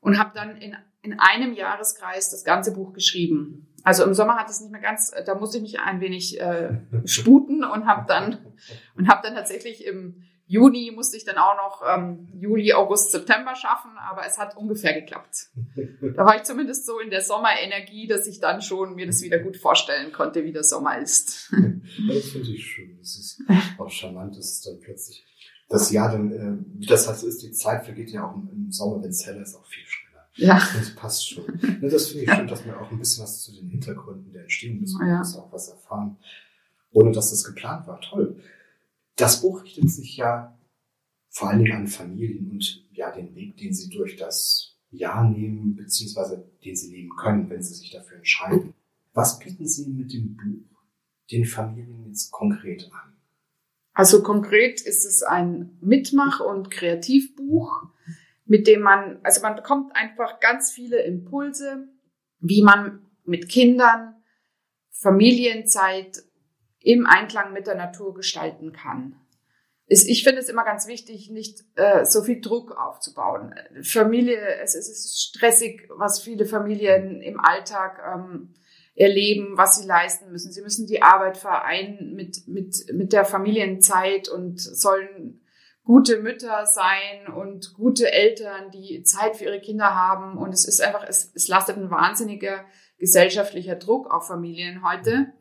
und habe dann in, in einem Jahreskreis das ganze Buch geschrieben. Also im Sommer hat es nicht mehr ganz, da musste ich mich ein wenig äh, sputen und habe dann und habe dann tatsächlich im Juni musste ich dann auch noch ähm, Juli, August, September schaffen, aber es hat ungefähr geklappt. Da war ich zumindest so in der Sommerenergie, dass ich dann schon mir das wieder gut vorstellen konnte, wie der Sommer ist. Das finde ich schön. Das ist auch charmant, dass es dann plötzlich das Jahr dann, äh, wie das halt so ist, die Zeit vergeht ja auch im, Sommer, wenn es heller ist, auch viel schneller. Ja. Das passt schon. Ne, das finde ich schön, dass wir auch ein bisschen was zu den Hintergründen der Entstehung des Buches ja. auch was erfahren, ohne dass das geplant war. Toll. Das Buch richtet sich ja vor allen Dingen an Familien und ja den Weg, den sie durch das Jahr nehmen, beziehungsweise den sie nehmen können, wenn sie sich dafür entscheiden. Was bieten Sie mit dem Buch den Familien jetzt konkret an? Also konkret ist es ein Mitmach- und Kreativbuch mit dem man, also man bekommt einfach ganz viele Impulse, wie man mit Kindern Familienzeit im Einklang mit der Natur gestalten kann. Ich finde es immer ganz wichtig, nicht äh, so viel Druck aufzubauen. Familie, es, ist stressig, was viele Familien im Alltag ähm, erleben, was sie leisten müssen. Sie müssen die Arbeit vereinen mit, mit, mit der Familienzeit und sollen gute Mütter sein und gute Eltern, die Zeit für ihre Kinder haben. Und es ist einfach, es, es lastet ein wahnsinniger gesellschaftlicher Druck auf Familien heute.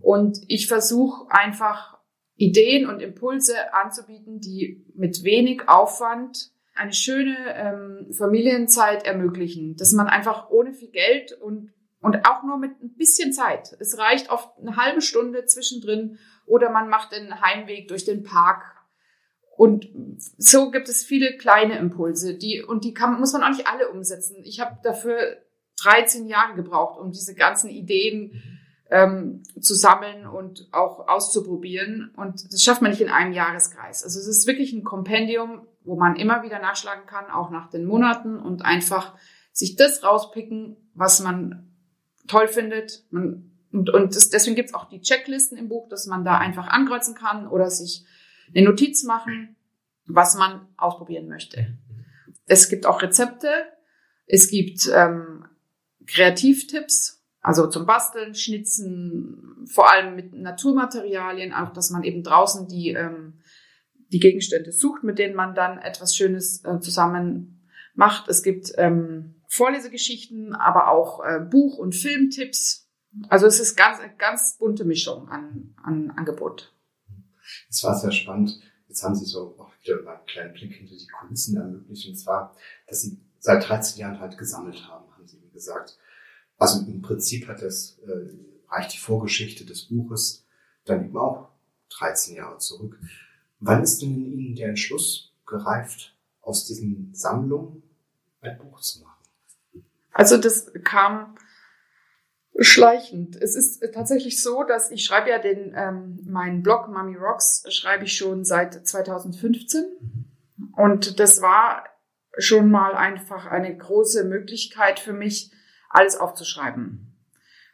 Und ich versuche einfach Ideen und Impulse anzubieten, die mit wenig Aufwand eine schöne ähm, Familienzeit ermöglichen, dass man einfach ohne viel Geld und und auch nur mit ein bisschen Zeit. Es reicht oft eine halbe Stunde zwischendrin oder man macht den Heimweg durch den Park und so gibt es viele kleine Impulse, die und die kann, muss man auch nicht alle umsetzen. Ich habe dafür 13 Jahre gebraucht, um diese ganzen Ideen ähm, zu sammeln und auch auszuprobieren. Und das schafft man nicht in einem Jahreskreis. Also es ist wirklich ein Kompendium, wo man immer wieder nachschlagen kann, auch nach den Monaten und einfach sich das rauspicken, was man toll findet. Man, und und das, deswegen gibt es auch die Checklisten im Buch, dass man da einfach ankreuzen kann oder sich eine Notiz machen, was man ausprobieren möchte. Es gibt auch Rezepte, es gibt ähm, Kreativtipps, also zum Basteln, Schnitzen, vor allem mit Naturmaterialien, auch dass man eben draußen die, ähm, die Gegenstände sucht, mit denen man dann etwas Schönes äh, zusammen macht. Es gibt ähm, Vorlesegeschichten, aber auch äh, Buch- und Filmtipps, Also es ist ganz, ganz bunte Mischung an, an Angebot. Es war sehr spannend. Jetzt haben Sie so auch wieder mal einen kleinen Blick hinter die Kulissen ermöglicht. Und zwar, dass Sie seit 13 Jahren halt gesammelt haben, haben Sie gesagt. Also im Prinzip hat das, äh, reicht die Vorgeschichte des Buches dann eben auch 13 Jahre zurück. Wann ist denn in Ihnen der Entschluss gereift, aus diesen Sammlungen ein Buch zu machen? Also das kam schleichend. Es ist tatsächlich so, dass ich schreibe ja den ähm, meinen Blog Mummy Rocks schreibe ich schon seit 2015 und das war schon mal einfach eine große Möglichkeit für mich, alles aufzuschreiben.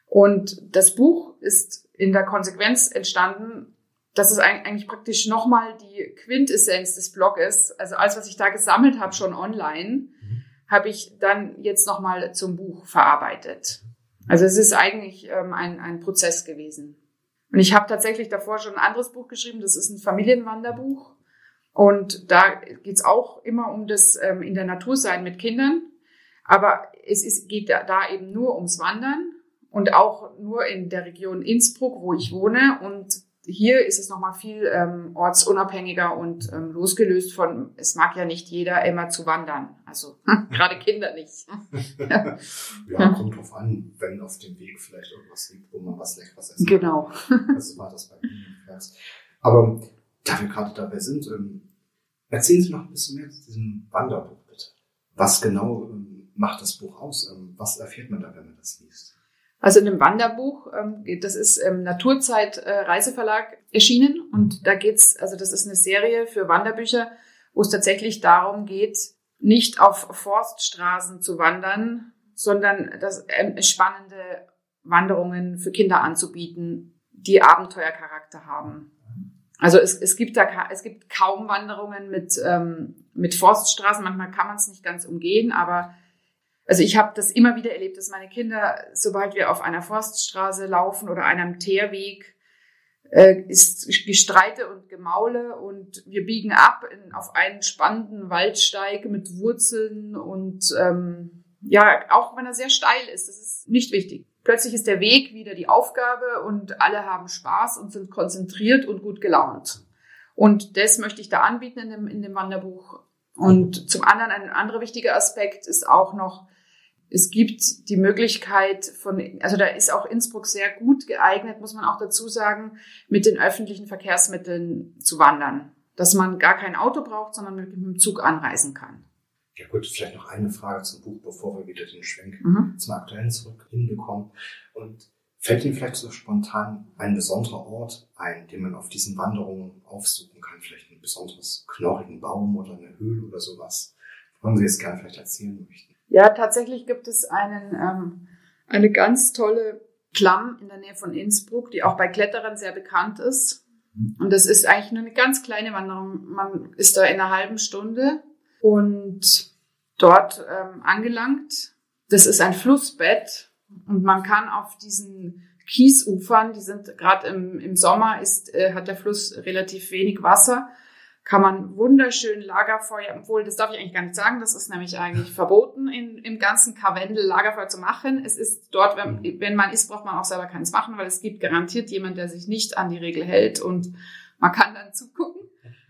Und das Buch ist in der Konsequenz entstanden, dass es eigentlich praktisch nochmal die Quintessenz des Blogs, also alles, was ich da gesammelt habe, schon online, mhm. habe ich dann jetzt nochmal zum Buch verarbeitet. Also es ist eigentlich ähm, ein, ein Prozess gewesen. Und ich habe tatsächlich davor schon ein anderes Buch geschrieben, das ist ein Familienwanderbuch. Und da geht's auch immer um das ähm, in der Natur sein mit Kindern. Aber es ist, geht da, da eben nur ums Wandern und auch nur in der Region Innsbruck, wo ich wohne. Und hier ist es nochmal viel ähm, ortsunabhängiger und ähm, losgelöst von, es mag ja nicht jeder immer zu wandern. Also gerade Kinder nicht. ja, kommt drauf an, wenn auf dem Weg vielleicht irgendwas liegt, wo man was Leckeres essen Genau. Das war das bei mir. Aber da wir gerade dabei sind, ähm, erzählen Sie noch ein bisschen mehr zu diesem Wanderbuch, bitte. Was genau ähm, macht das Buch aus? Ähm, was erfährt man da, wenn man das liest? Also in einem Wanderbuch, ähm, das ist im Naturzeit äh, Reiseverlag erschienen und da geht's, also das ist eine Serie für Wanderbücher, wo es tatsächlich darum geht, nicht auf Forststraßen zu wandern, sondern das ähm, spannende Wanderungen für Kinder anzubieten, die Abenteuercharakter haben. Also es, es gibt da es gibt kaum Wanderungen mit ähm, mit Forststraßen. Manchmal kann man es nicht ganz umgehen, aber also ich habe das immer wieder erlebt, dass meine Kinder, sobald wir auf einer Forststraße laufen oder einem Teerweg, äh, ist Gestreite und Gemaule und wir biegen ab in, auf einen spannenden Waldsteig mit Wurzeln und ähm, ja, auch wenn er sehr steil ist, das ist nicht wichtig. Plötzlich ist der Weg wieder die Aufgabe und alle haben Spaß und sind konzentriert und gut gelaunt. Und das möchte ich da anbieten in dem, in dem Wanderbuch. Und zum anderen ein anderer wichtiger Aspekt ist auch noch, es gibt die Möglichkeit von, also da ist auch Innsbruck sehr gut geeignet, muss man auch dazu sagen, mit den öffentlichen Verkehrsmitteln zu wandern. Dass man gar kein Auto braucht, sondern mit dem Zug anreisen kann. Ja gut, vielleicht noch eine Frage zum Buch, bevor wir wieder den Schwenk mhm. zum Aktuellen zurück hinbekommen. Und fällt Ihnen vielleicht so spontan ein besonderer Ort ein, den man auf diesen Wanderungen aufsuchen kann? Vielleicht einen besonders knorrigen Baum oder eine Höhle oder sowas, woran Sie es gerne vielleicht erzählen möchten? Ja, tatsächlich gibt es einen, ähm, eine ganz tolle Klamm in der Nähe von Innsbruck, die auch bei Kletterern sehr bekannt ist. Und das ist eigentlich nur eine ganz kleine Wanderung. Man ist da in einer halben Stunde und dort ähm, angelangt. Das ist ein Flussbett und man kann auf diesen Kiesufern, die sind gerade im, im Sommer, ist, äh, hat der Fluss relativ wenig Wasser kann man wunderschön Lagerfeuer, obwohl das darf ich eigentlich gar nicht sagen, das ist nämlich eigentlich verboten, in, im ganzen Karwendel Lagerfeuer zu machen. Es ist dort, wenn, mhm. wenn man isst, braucht man auch selber keins machen, weil es gibt garantiert jemand, der sich nicht an die Regel hält und man kann dann zugucken.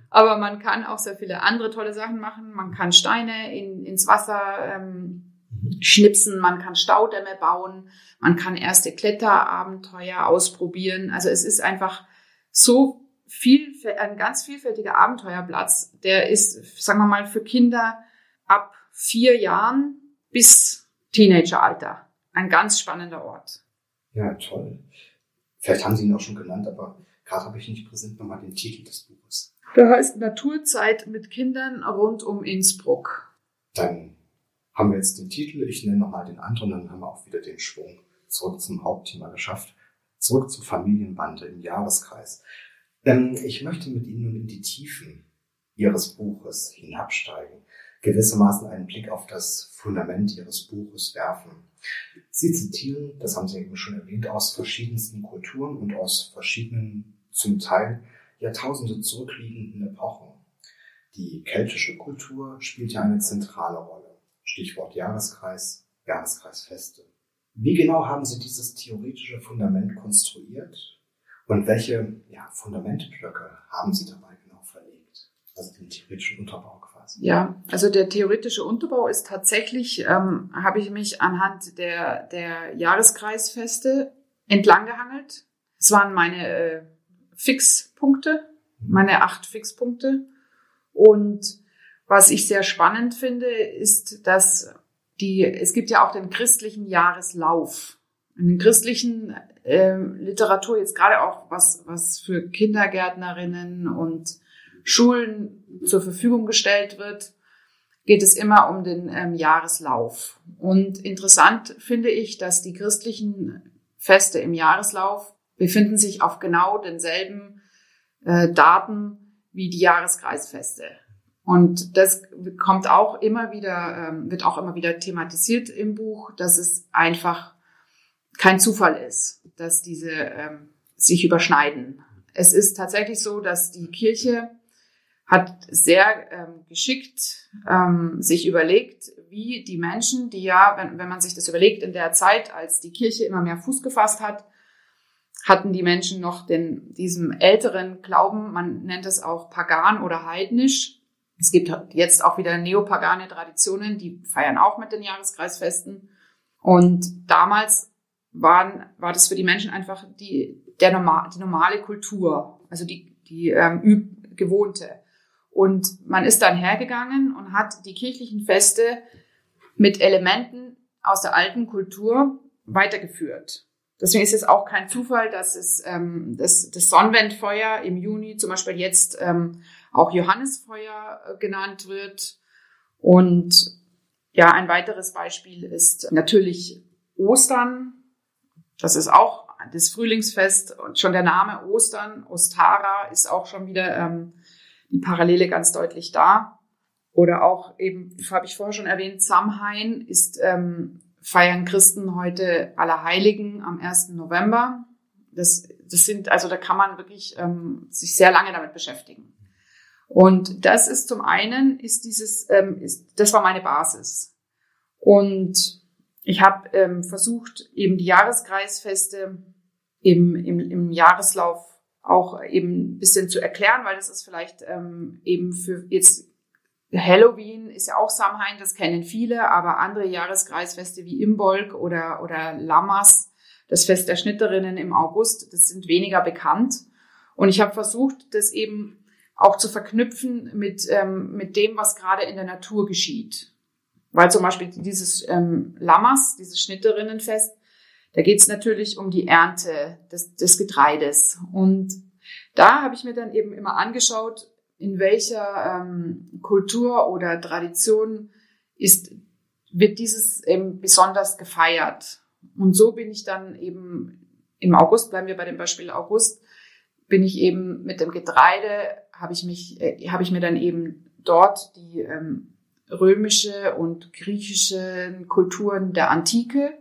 Aber man kann auch sehr viele andere tolle Sachen machen. Man kann Steine in, ins Wasser ähm, mhm. schnipsen, man kann Staudämme bauen, man kann erste Kletterabenteuer ausprobieren. Also es ist einfach so viel, ein ganz vielfältiger Abenteuerplatz. Der ist, sagen wir mal, für Kinder ab vier Jahren bis Teenageralter. Ein ganz spannender Ort. Ja, toll. Vielleicht haben Sie ihn auch schon genannt, aber gerade habe ich nicht präsent nochmal den Titel des Buches. Der heißt Naturzeit mit Kindern rund um Innsbruck. Dann haben wir jetzt den Titel, ich nenne nochmal den anderen, dann haben wir auch wieder den Schwung zurück zum Hauptthema geschafft. Zurück zur Familienbande im Jahreskreis. Ähm, ich möchte mit Ihnen nun in die Tiefen Ihres Buches hinabsteigen, gewissermaßen einen Blick auf das Fundament Ihres Buches werfen. Sie zitieren, das haben Sie eben schon erwähnt, aus verschiedensten Kulturen und aus verschiedenen, zum Teil Jahrtausende zurückliegenden Epochen. Die keltische Kultur spielt ja eine zentrale Rolle. Stichwort Jahreskreis, Jahreskreisfeste. Wie genau haben Sie dieses theoretische Fundament konstruiert und welche ja, Fundamentblöcke haben Sie dabei genau verlegt? Also den theoretischen Unterbau quasi. Ja, also der theoretische Unterbau ist tatsächlich, ähm, habe ich mich anhand der, der Jahreskreisfeste entlanggehangelt. Es waren meine äh, Fixpunkte, meine acht Fixpunkte. Und was ich sehr spannend finde, ist, dass die, es gibt ja auch den christlichen Jahreslauf. In den christlichen äh, Literatur jetzt gerade auch was, was für Kindergärtnerinnen und Schulen zur Verfügung gestellt wird, geht es immer um den ähm, Jahreslauf. Und interessant finde ich, dass die christlichen Feste im Jahreslauf befinden sich auf genau denselben äh, Daten wie die Jahreskreisfeste. Und das kommt auch immer wieder, ähm, wird auch immer wieder thematisiert im Buch, dass es einfach kein Zufall ist, dass diese ähm, sich überschneiden. Es ist tatsächlich so, dass die Kirche hat sehr ähm, geschickt ähm, sich überlegt, wie die Menschen, die ja, wenn, wenn man sich das überlegt, in der Zeit, als die Kirche immer mehr Fuß gefasst hat, hatten die Menschen noch den, diesem älteren Glauben, man nennt es auch pagan oder heidnisch. Es gibt jetzt auch wieder neopagane Traditionen, die feiern auch mit den Jahreskreisfesten. Und damals waren, war das für die Menschen einfach die, der normal, die normale Kultur, also die, die ähm, gewohnte. Und man ist dann hergegangen und hat die kirchlichen Feste mit Elementen aus der alten Kultur weitergeführt. Deswegen ist es auch kein Zufall, dass es ähm, das, das Sonnenwendfeuer im Juni zum Beispiel jetzt ähm, auch Johannesfeuer äh, genannt wird. Und ja, ein weiteres Beispiel ist natürlich Ostern. Das ist auch das Frühlingsfest und schon der Name Ostern, Ostara, ist auch schon wieder ähm, die Parallele ganz deutlich da. Oder auch eben, habe ich vorher schon erwähnt, Samhain ist, ähm, feiern Christen heute Allerheiligen am 1. November. Das, das sind, also da kann man wirklich ähm, sich sehr lange damit beschäftigen. Und das ist zum einen, ist dieses, ähm, ist, das war meine Basis. Und ich habe ähm, versucht, eben die Jahreskreisfeste im, im, im Jahreslauf auch eben ein bisschen zu erklären, weil das ist vielleicht ähm, eben für jetzt Halloween ist ja auch Samhain, das kennen viele, aber andere Jahreskreisfeste wie Imbolg oder, oder Lammers, das Fest der Schnitterinnen im August, das sind weniger bekannt. Und ich habe versucht, das eben auch zu verknüpfen mit, ähm, mit dem, was gerade in der Natur geschieht. Weil zum Beispiel dieses ähm, Lammers, dieses Schnitterinnenfest, da geht es natürlich um die Ernte des, des Getreides. Und da habe ich mir dann eben immer angeschaut, in welcher ähm, Kultur oder Tradition ist, wird dieses eben besonders gefeiert. Und so bin ich dann eben im August, bleiben wir bei dem Beispiel August, bin ich eben mit dem Getreide, habe ich mich, äh, habe ich mir dann eben dort die ähm, römische und griechische Kulturen der Antike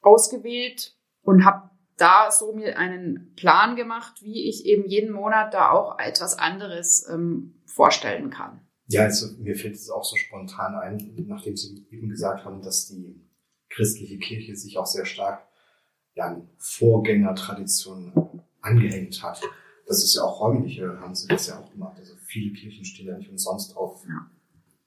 ausgewählt und habe da so mir einen Plan gemacht, wie ich eben jeden Monat da auch etwas anderes ähm, vorstellen kann. Ja, also mir fällt es auch so spontan ein, nachdem Sie eben gesagt haben, dass die christliche Kirche sich auch sehr stark ja, an Vorgängertraditionen angehängt hat. Das ist ja auch räumliche, haben Sie das ja auch gemacht. Also viele Kirchen stehen ja nicht umsonst auf ja.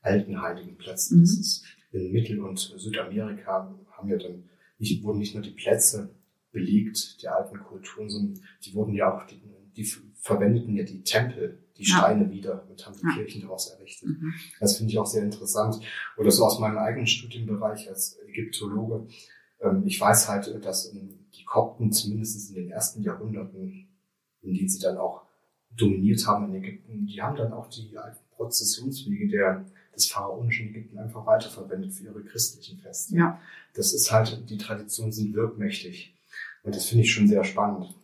Alten heiligen Plätzen. Mhm. Das ist in Mittel- und Südamerika haben ja dann nicht, wurden nicht nur die Plätze belegt der alten Kulturen, sondern die wurden ja auch, die, die verwendeten ja die Tempel, die Steine ja. wieder und haben die ja. Kirchen daraus errichtet. Mhm. Das finde ich auch sehr interessant. Oder so aus meinem eigenen Studienbereich als Ägyptologe. Ähm, ich weiß halt, dass die Kopten zumindest in den ersten Jahrhunderten, in denen sie dann auch dominiert haben in Ägypten, die haben dann auch die alten Prozessionswege der des pharaonischen Ägypten einfach weiterverwendet für ihre christlichen Feste. Ja. Das ist halt, die Traditionen sind wirkmächtig. Und das finde ich schon sehr spannend.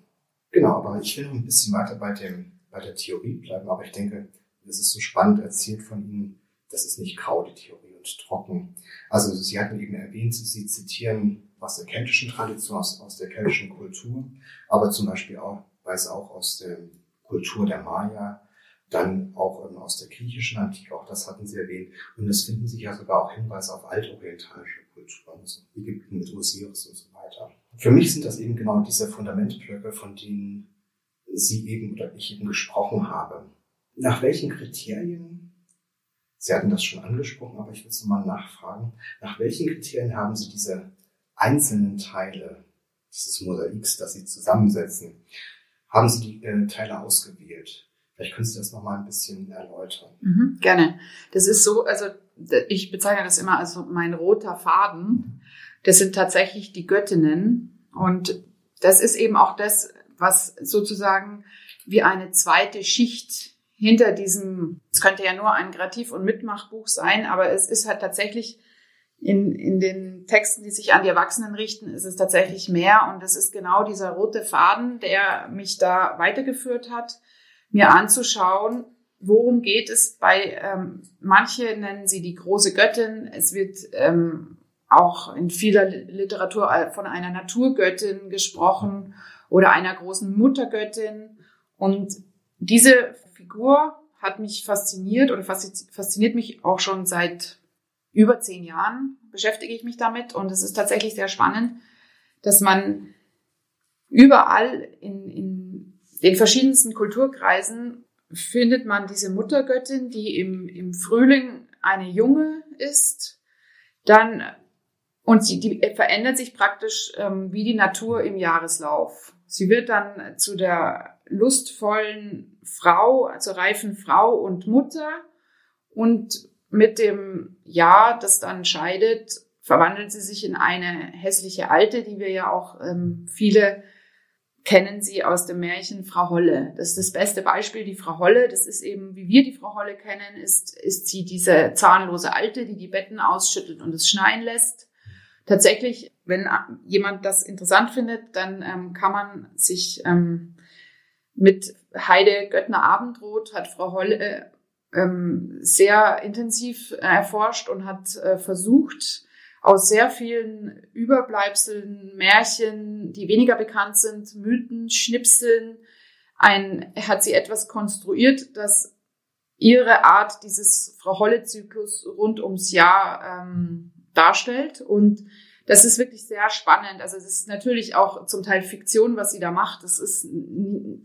Genau, aber ich will noch ein bisschen weiter bei dem, bei der Theorie bleiben, aber ich denke, es ist so spannend erzählt von Ihnen, das ist nicht grau, die Theorie und trocken. Also Sie hatten eben erwähnt, Sie zitieren aus der keltischen Tradition, aus, aus der keltischen Kultur, aber zum Beispiel auch, weiß auch aus der Kultur der Maya, dann auch aus der griechischen Antike, auch das hatten Sie erwähnt. Und es finden sich ja sogar auch Hinweise auf altorientalische Kulturen, also Ägypten mit Osiris und so weiter. Für mich sind das eben genau diese Fundamentblöcke, von denen Sie eben oder ich eben gesprochen habe. Nach welchen Kriterien, Sie hatten das schon angesprochen, aber ich will es nochmal nachfragen, nach welchen Kriterien haben Sie diese einzelnen Teile dieses Mosaiks, das Sie zusammensetzen, haben Sie die äh, Teile ausgewählt? Vielleicht können Sie das nochmal ein bisschen erläutern. Mhm, gerne. Das ist so, also ich bezeichne das immer als mein roter Faden. Das sind tatsächlich die Göttinnen. Und das ist eben auch das, was sozusagen wie eine zweite Schicht hinter diesem, es könnte ja nur ein Kreativ- und Mitmachbuch sein, aber es ist halt tatsächlich in, in den Texten, die sich an die Erwachsenen richten, ist es tatsächlich mehr. Und es ist genau dieser rote Faden, der mich da weitergeführt hat, mir anzuschauen, worum geht es bei, ähm, manche nennen sie die große Göttin. Es wird ähm, auch in vieler Literatur von einer Naturgöttin gesprochen oder einer großen Muttergöttin. Und diese Figur hat mich fasziniert oder fasziniert mich auch schon seit über zehn Jahren beschäftige ich mich damit und es ist tatsächlich sehr spannend, dass man überall in, in den verschiedensten Kulturkreisen findet man diese Muttergöttin, die im, im Frühling eine Junge ist, dann und sie, die verändert sich praktisch ähm, wie die Natur im Jahreslauf. Sie wird dann zu der lustvollen Frau, zur reifen Frau und Mutter. Und mit dem Jahr, das dann scheidet, verwandelt sie sich in eine hässliche Alte, die wir ja auch ähm, viele kennen sie aus dem Märchen Frau Holle. Das ist das beste Beispiel, die Frau Holle. Das ist eben, wie wir die Frau Holle kennen, ist, ist sie diese zahnlose Alte, die die Betten ausschüttelt und es schneien lässt. Tatsächlich, wenn jemand das interessant findet, dann ähm, kann man sich ähm, mit Heide Göttner Abendrot hat Frau Holle ähm, sehr intensiv erforscht und hat äh, versucht, aus sehr vielen Überbleibseln, Märchen, die weniger bekannt sind, Mythen, Schnipseln, ein, hat sie etwas konstruiert, das ihre Art dieses Frau Holle-Zyklus rund ums Jahr ähm, darstellt. Und das ist wirklich sehr spannend. Also es ist natürlich auch zum Teil Fiktion, was sie da macht. Es ist,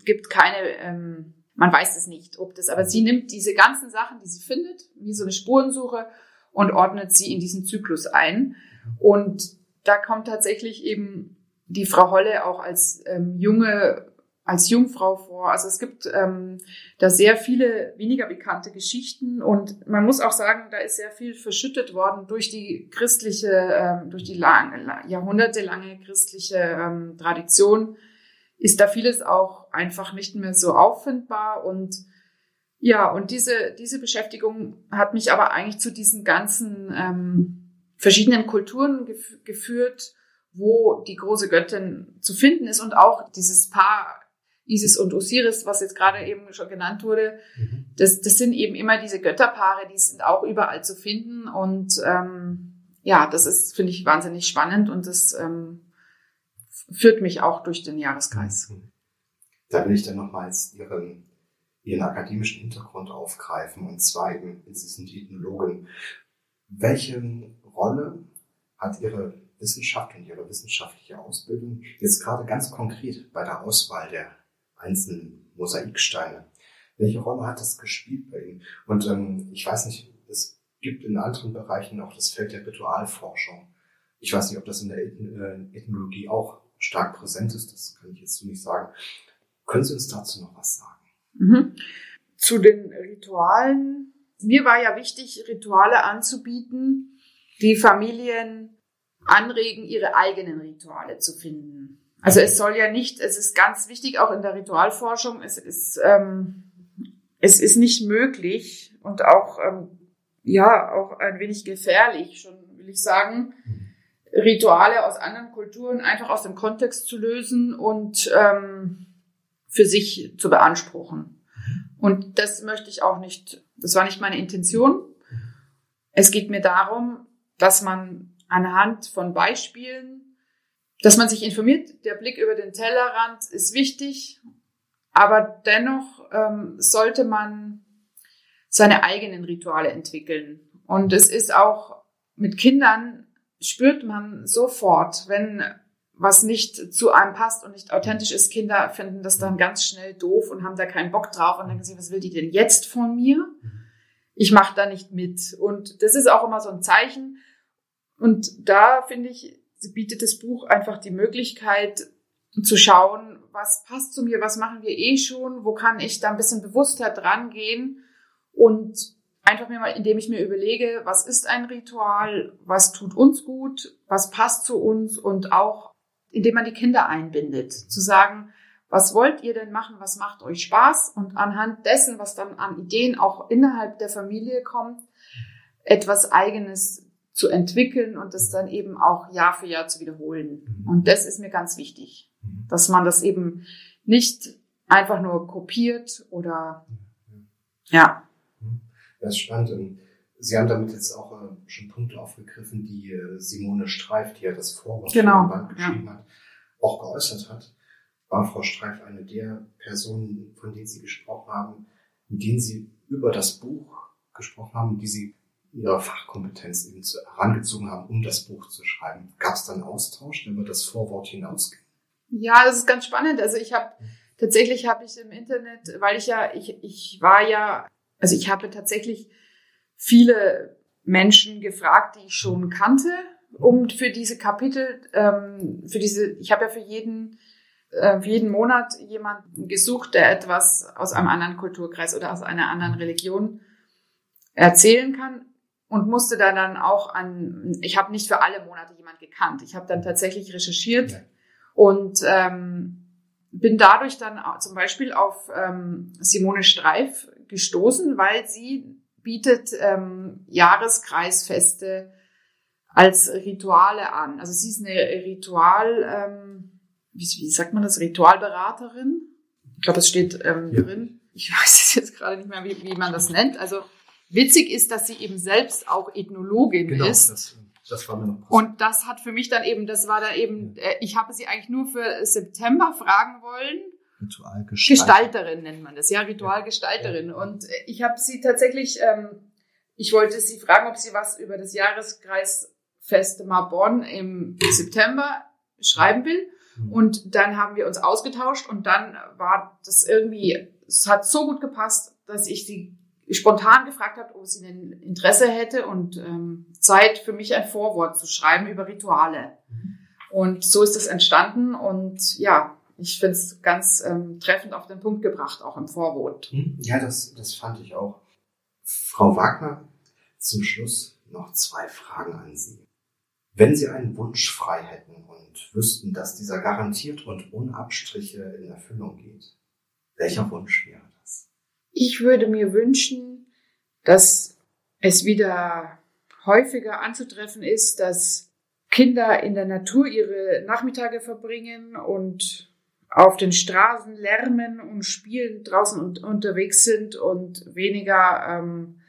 gibt keine, ähm, man weiß es nicht, ob das, aber sie nimmt diese ganzen Sachen, die sie findet, wie so eine Spurensuche und ordnet sie in diesen Zyklus ein. Und da kommt tatsächlich eben die Frau Holle auch als ähm, junge als Jungfrau vor. Also es gibt ähm, da sehr viele weniger bekannte Geschichten und man muss auch sagen, da ist sehr viel verschüttet worden durch die christliche, ähm, durch die lang, jahrhundertelange christliche ähm, Tradition ist da vieles auch einfach nicht mehr so auffindbar und ja, und diese, diese Beschäftigung hat mich aber eigentlich zu diesen ganzen ähm, verschiedenen Kulturen gef geführt, wo die große Göttin zu finden ist und auch dieses Paar Isis und Osiris, was jetzt gerade eben schon genannt wurde, mhm. das, das sind eben immer diese Götterpaare, die sind auch überall zu finden und ähm, ja, das ist, finde ich, wahnsinnig spannend und das ähm, führt mich auch durch den Jahreskreis. Mhm. Da will ich dann nochmals Ihren ihren akademischen Hintergrund aufgreifen, und zwar eben, Sie sind Ethnologin. Welche Rolle hat Ihre Wissenschaft und Ihre wissenschaftliche Ausbildung jetzt gerade ganz konkret bei der Auswahl der einzelnen Mosaiksteine? Welche Rolle hat das gespielt bei Ihnen? Und ähm, ich weiß nicht, es gibt in anderen Bereichen auch das Feld der Ritualforschung. Ich weiß nicht, ob das in der äh, Ethnologie auch stark präsent ist, das kann ich jetzt so nicht sagen. Können Sie uns dazu noch was sagen? Mhm. Zu den Ritualen. Mir war ja wichtig, Rituale anzubieten, die Familien anregen, ihre eigenen Rituale zu finden. Also es soll ja nicht, es ist ganz wichtig, auch in der Ritualforschung, es ist, ähm, es ist nicht möglich und auch, ähm, ja, auch ein wenig gefährlich, schon will ich sagen, Rituale aus anderen Kulturen einfach aus dem Kontext zu lösen und ähm, für sich zu beanspruchen. Und das möchte ich auch nicht, das war nicht meine Intention. Es geht mir darum, dass man anhand von Beispielen, dass man sich informiert, der Blick über den Tellerrand ist wichtig, aber dennoch ähm, sollte man seine eigenen Rituale entwickeln. Und es ist auch mit Kindern spürt man sofort, wenn was nicht zu einem passt und nicht authentisch ist. Kinder finden das dann ganz schnell doof und haben da keinen Bock drauf und denken sich, was will die denn jetzt von mir? Ich mache da nicht mit. Und das ist auch immer so ein Zeichen. Und da finde ich, bietet das Buch einfach die Möglichkeit zu schauen, was passt zu mir, was machen wir eh schon, wo kann ich da ein bisschen bewusster dran gehen und einfach mir mal, indem ich mir überlege, was ist ein Ritual, was tut uns gut, was passt zu uns und auch indem man die Kinder einbindet, zu sagen, was wollt ihr denn machen, was macht euch Spaß und anhand dessen, was dann an Ideen auch innerhalb der Familie kommt, etwas eigenes zu entwickeln und das dann eben auch Jahr für Jahr zu wiederholen. Mhm. Und das ist mir ganz wichtig, mhm. dass man das eben nicht einfach nur kopiert oder ja. Das ist spannend. Sie haben damit jetzt auch äh, schon Punkte aufgegriffen, die äh, Simone Streif, die ja das Vorwort genau, Band geschrieben ja. hat, auch geäußert hat. War Frau Streif eine der Personen, von denen Sie gesprochen haben, mit denen Sie über das Buch gesprochen haben, die Sie ihre Fachkompetenz eben zu, herangezogen haben, um das Buch zu schreiben. Gab es dann Austausch, der über das Vorwort hinausging? Ja, das ist ganz spannend. Also ich habe tatsächlich habe ich im Internet, weil ich ja ich ich war ja, also ich habe tatsächlich viele Menschen gefragt, die ich schon kannte, um für diese Kapitel, ähm, für diese, ich habe ja für jeden, äh, für jeden Monat jemanden gesucht, der etwas aus einem anderen Kulturkreis oder aus einer anderen Religion erzählen kann und musste da dann auch an, ich habe nicht für alle Monate jemand gekannt. Ich habe dann tatsächlich recherchiert ja. und ähm, bin dadurch dann zum Beispiel auf ähm, Simone Streif gestoßen, weil sie bietet ähm, Jahreskreisfeste als Rituale an. Also sie ist eine Ritual, ähm, wie, wie sagt man das, Ritualberaterin. Ich glaube, es steht ähm, ja. drin. Ich weiß es jetzt gerade nicht mehr, wie, wie man das nennt. Also witzig ist, dass sie eben selbst auch Ethnologin genau, ist. Das, das war mir noch Und das hat für mich dann eben, das war dann eben, äh, ich habe sie eigentlich nur für September fragen wollen Ritualgestalterin nennt man das, ja, Ritualgestalterin. Ja. Und ich habe sie tatsächlich, ähm, ich wollte sie fragen, ob sie was über das Jahreskreisfest Marbonne im September schreiben will. Mhm. Und dann haben wir uns ausgetauscht und dann war das irgendwie, es hat so gut gepasst, dass ich sie spontan gefragt habe, ob sie ein Interesse hätte und ähm, Zeit für mich ein Vorwort zu schreiben über Rituale. Mhm. Und so ist es entstanden und ja, ich finde es ganz ähm, treffend auf den Punkt gebracht, auch im Vorwort. Hm? Ja, das, das fand ich auch. Frau Wagner, zum Schluss noch zwei Fragen an Sie. Wenn Sie einen Wunsch frei hätten und wüssten, dass dieser garantiert und ohne Abstriche in Erfüllung geht, welcher Wunsch wäre das? Ich würde mir wünschen, dass es wieder häufiger anzutreffen ist, dass Kinder in der Natur ihre Nachmittage verbringen und auf den Straßen lärmen und spielen, draußen und, unterwegs sind und weniger ähm,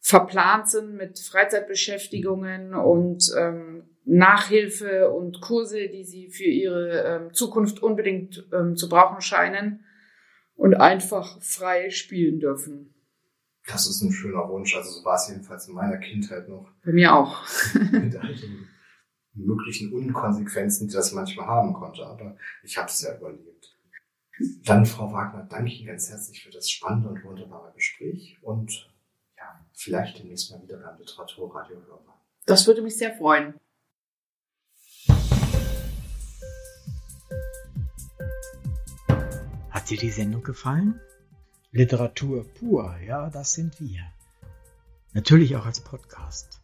verplant sind mit Freizeitbeschäftigungen und ähm, Nachhilfe und Kurse, die sie für ihre ähm, Zukunft unbedingt ähm, zu brauchen scheinen und einfach frei spielen dürfen. Das ist ein schöner Wunsch. Also so war es jedenfalls in meiner Kindheit noch. Bei mir auch. möglichen Unkonsequenzen, die das manchmal haben konnte. Aber ich habe es ja überlebt. Dann, Frau Wagner, danke Ihnen ganz herzlich für das spannende und wunderbare Gespräch und ja, vielleicht demnächst mal wieder beim Literaturradio hörbar. Das würde mich sehr freuen. Hat dir die Sendung gefallen? Literatur pur, ja, das sind wir. Natürlich auch als Podcast.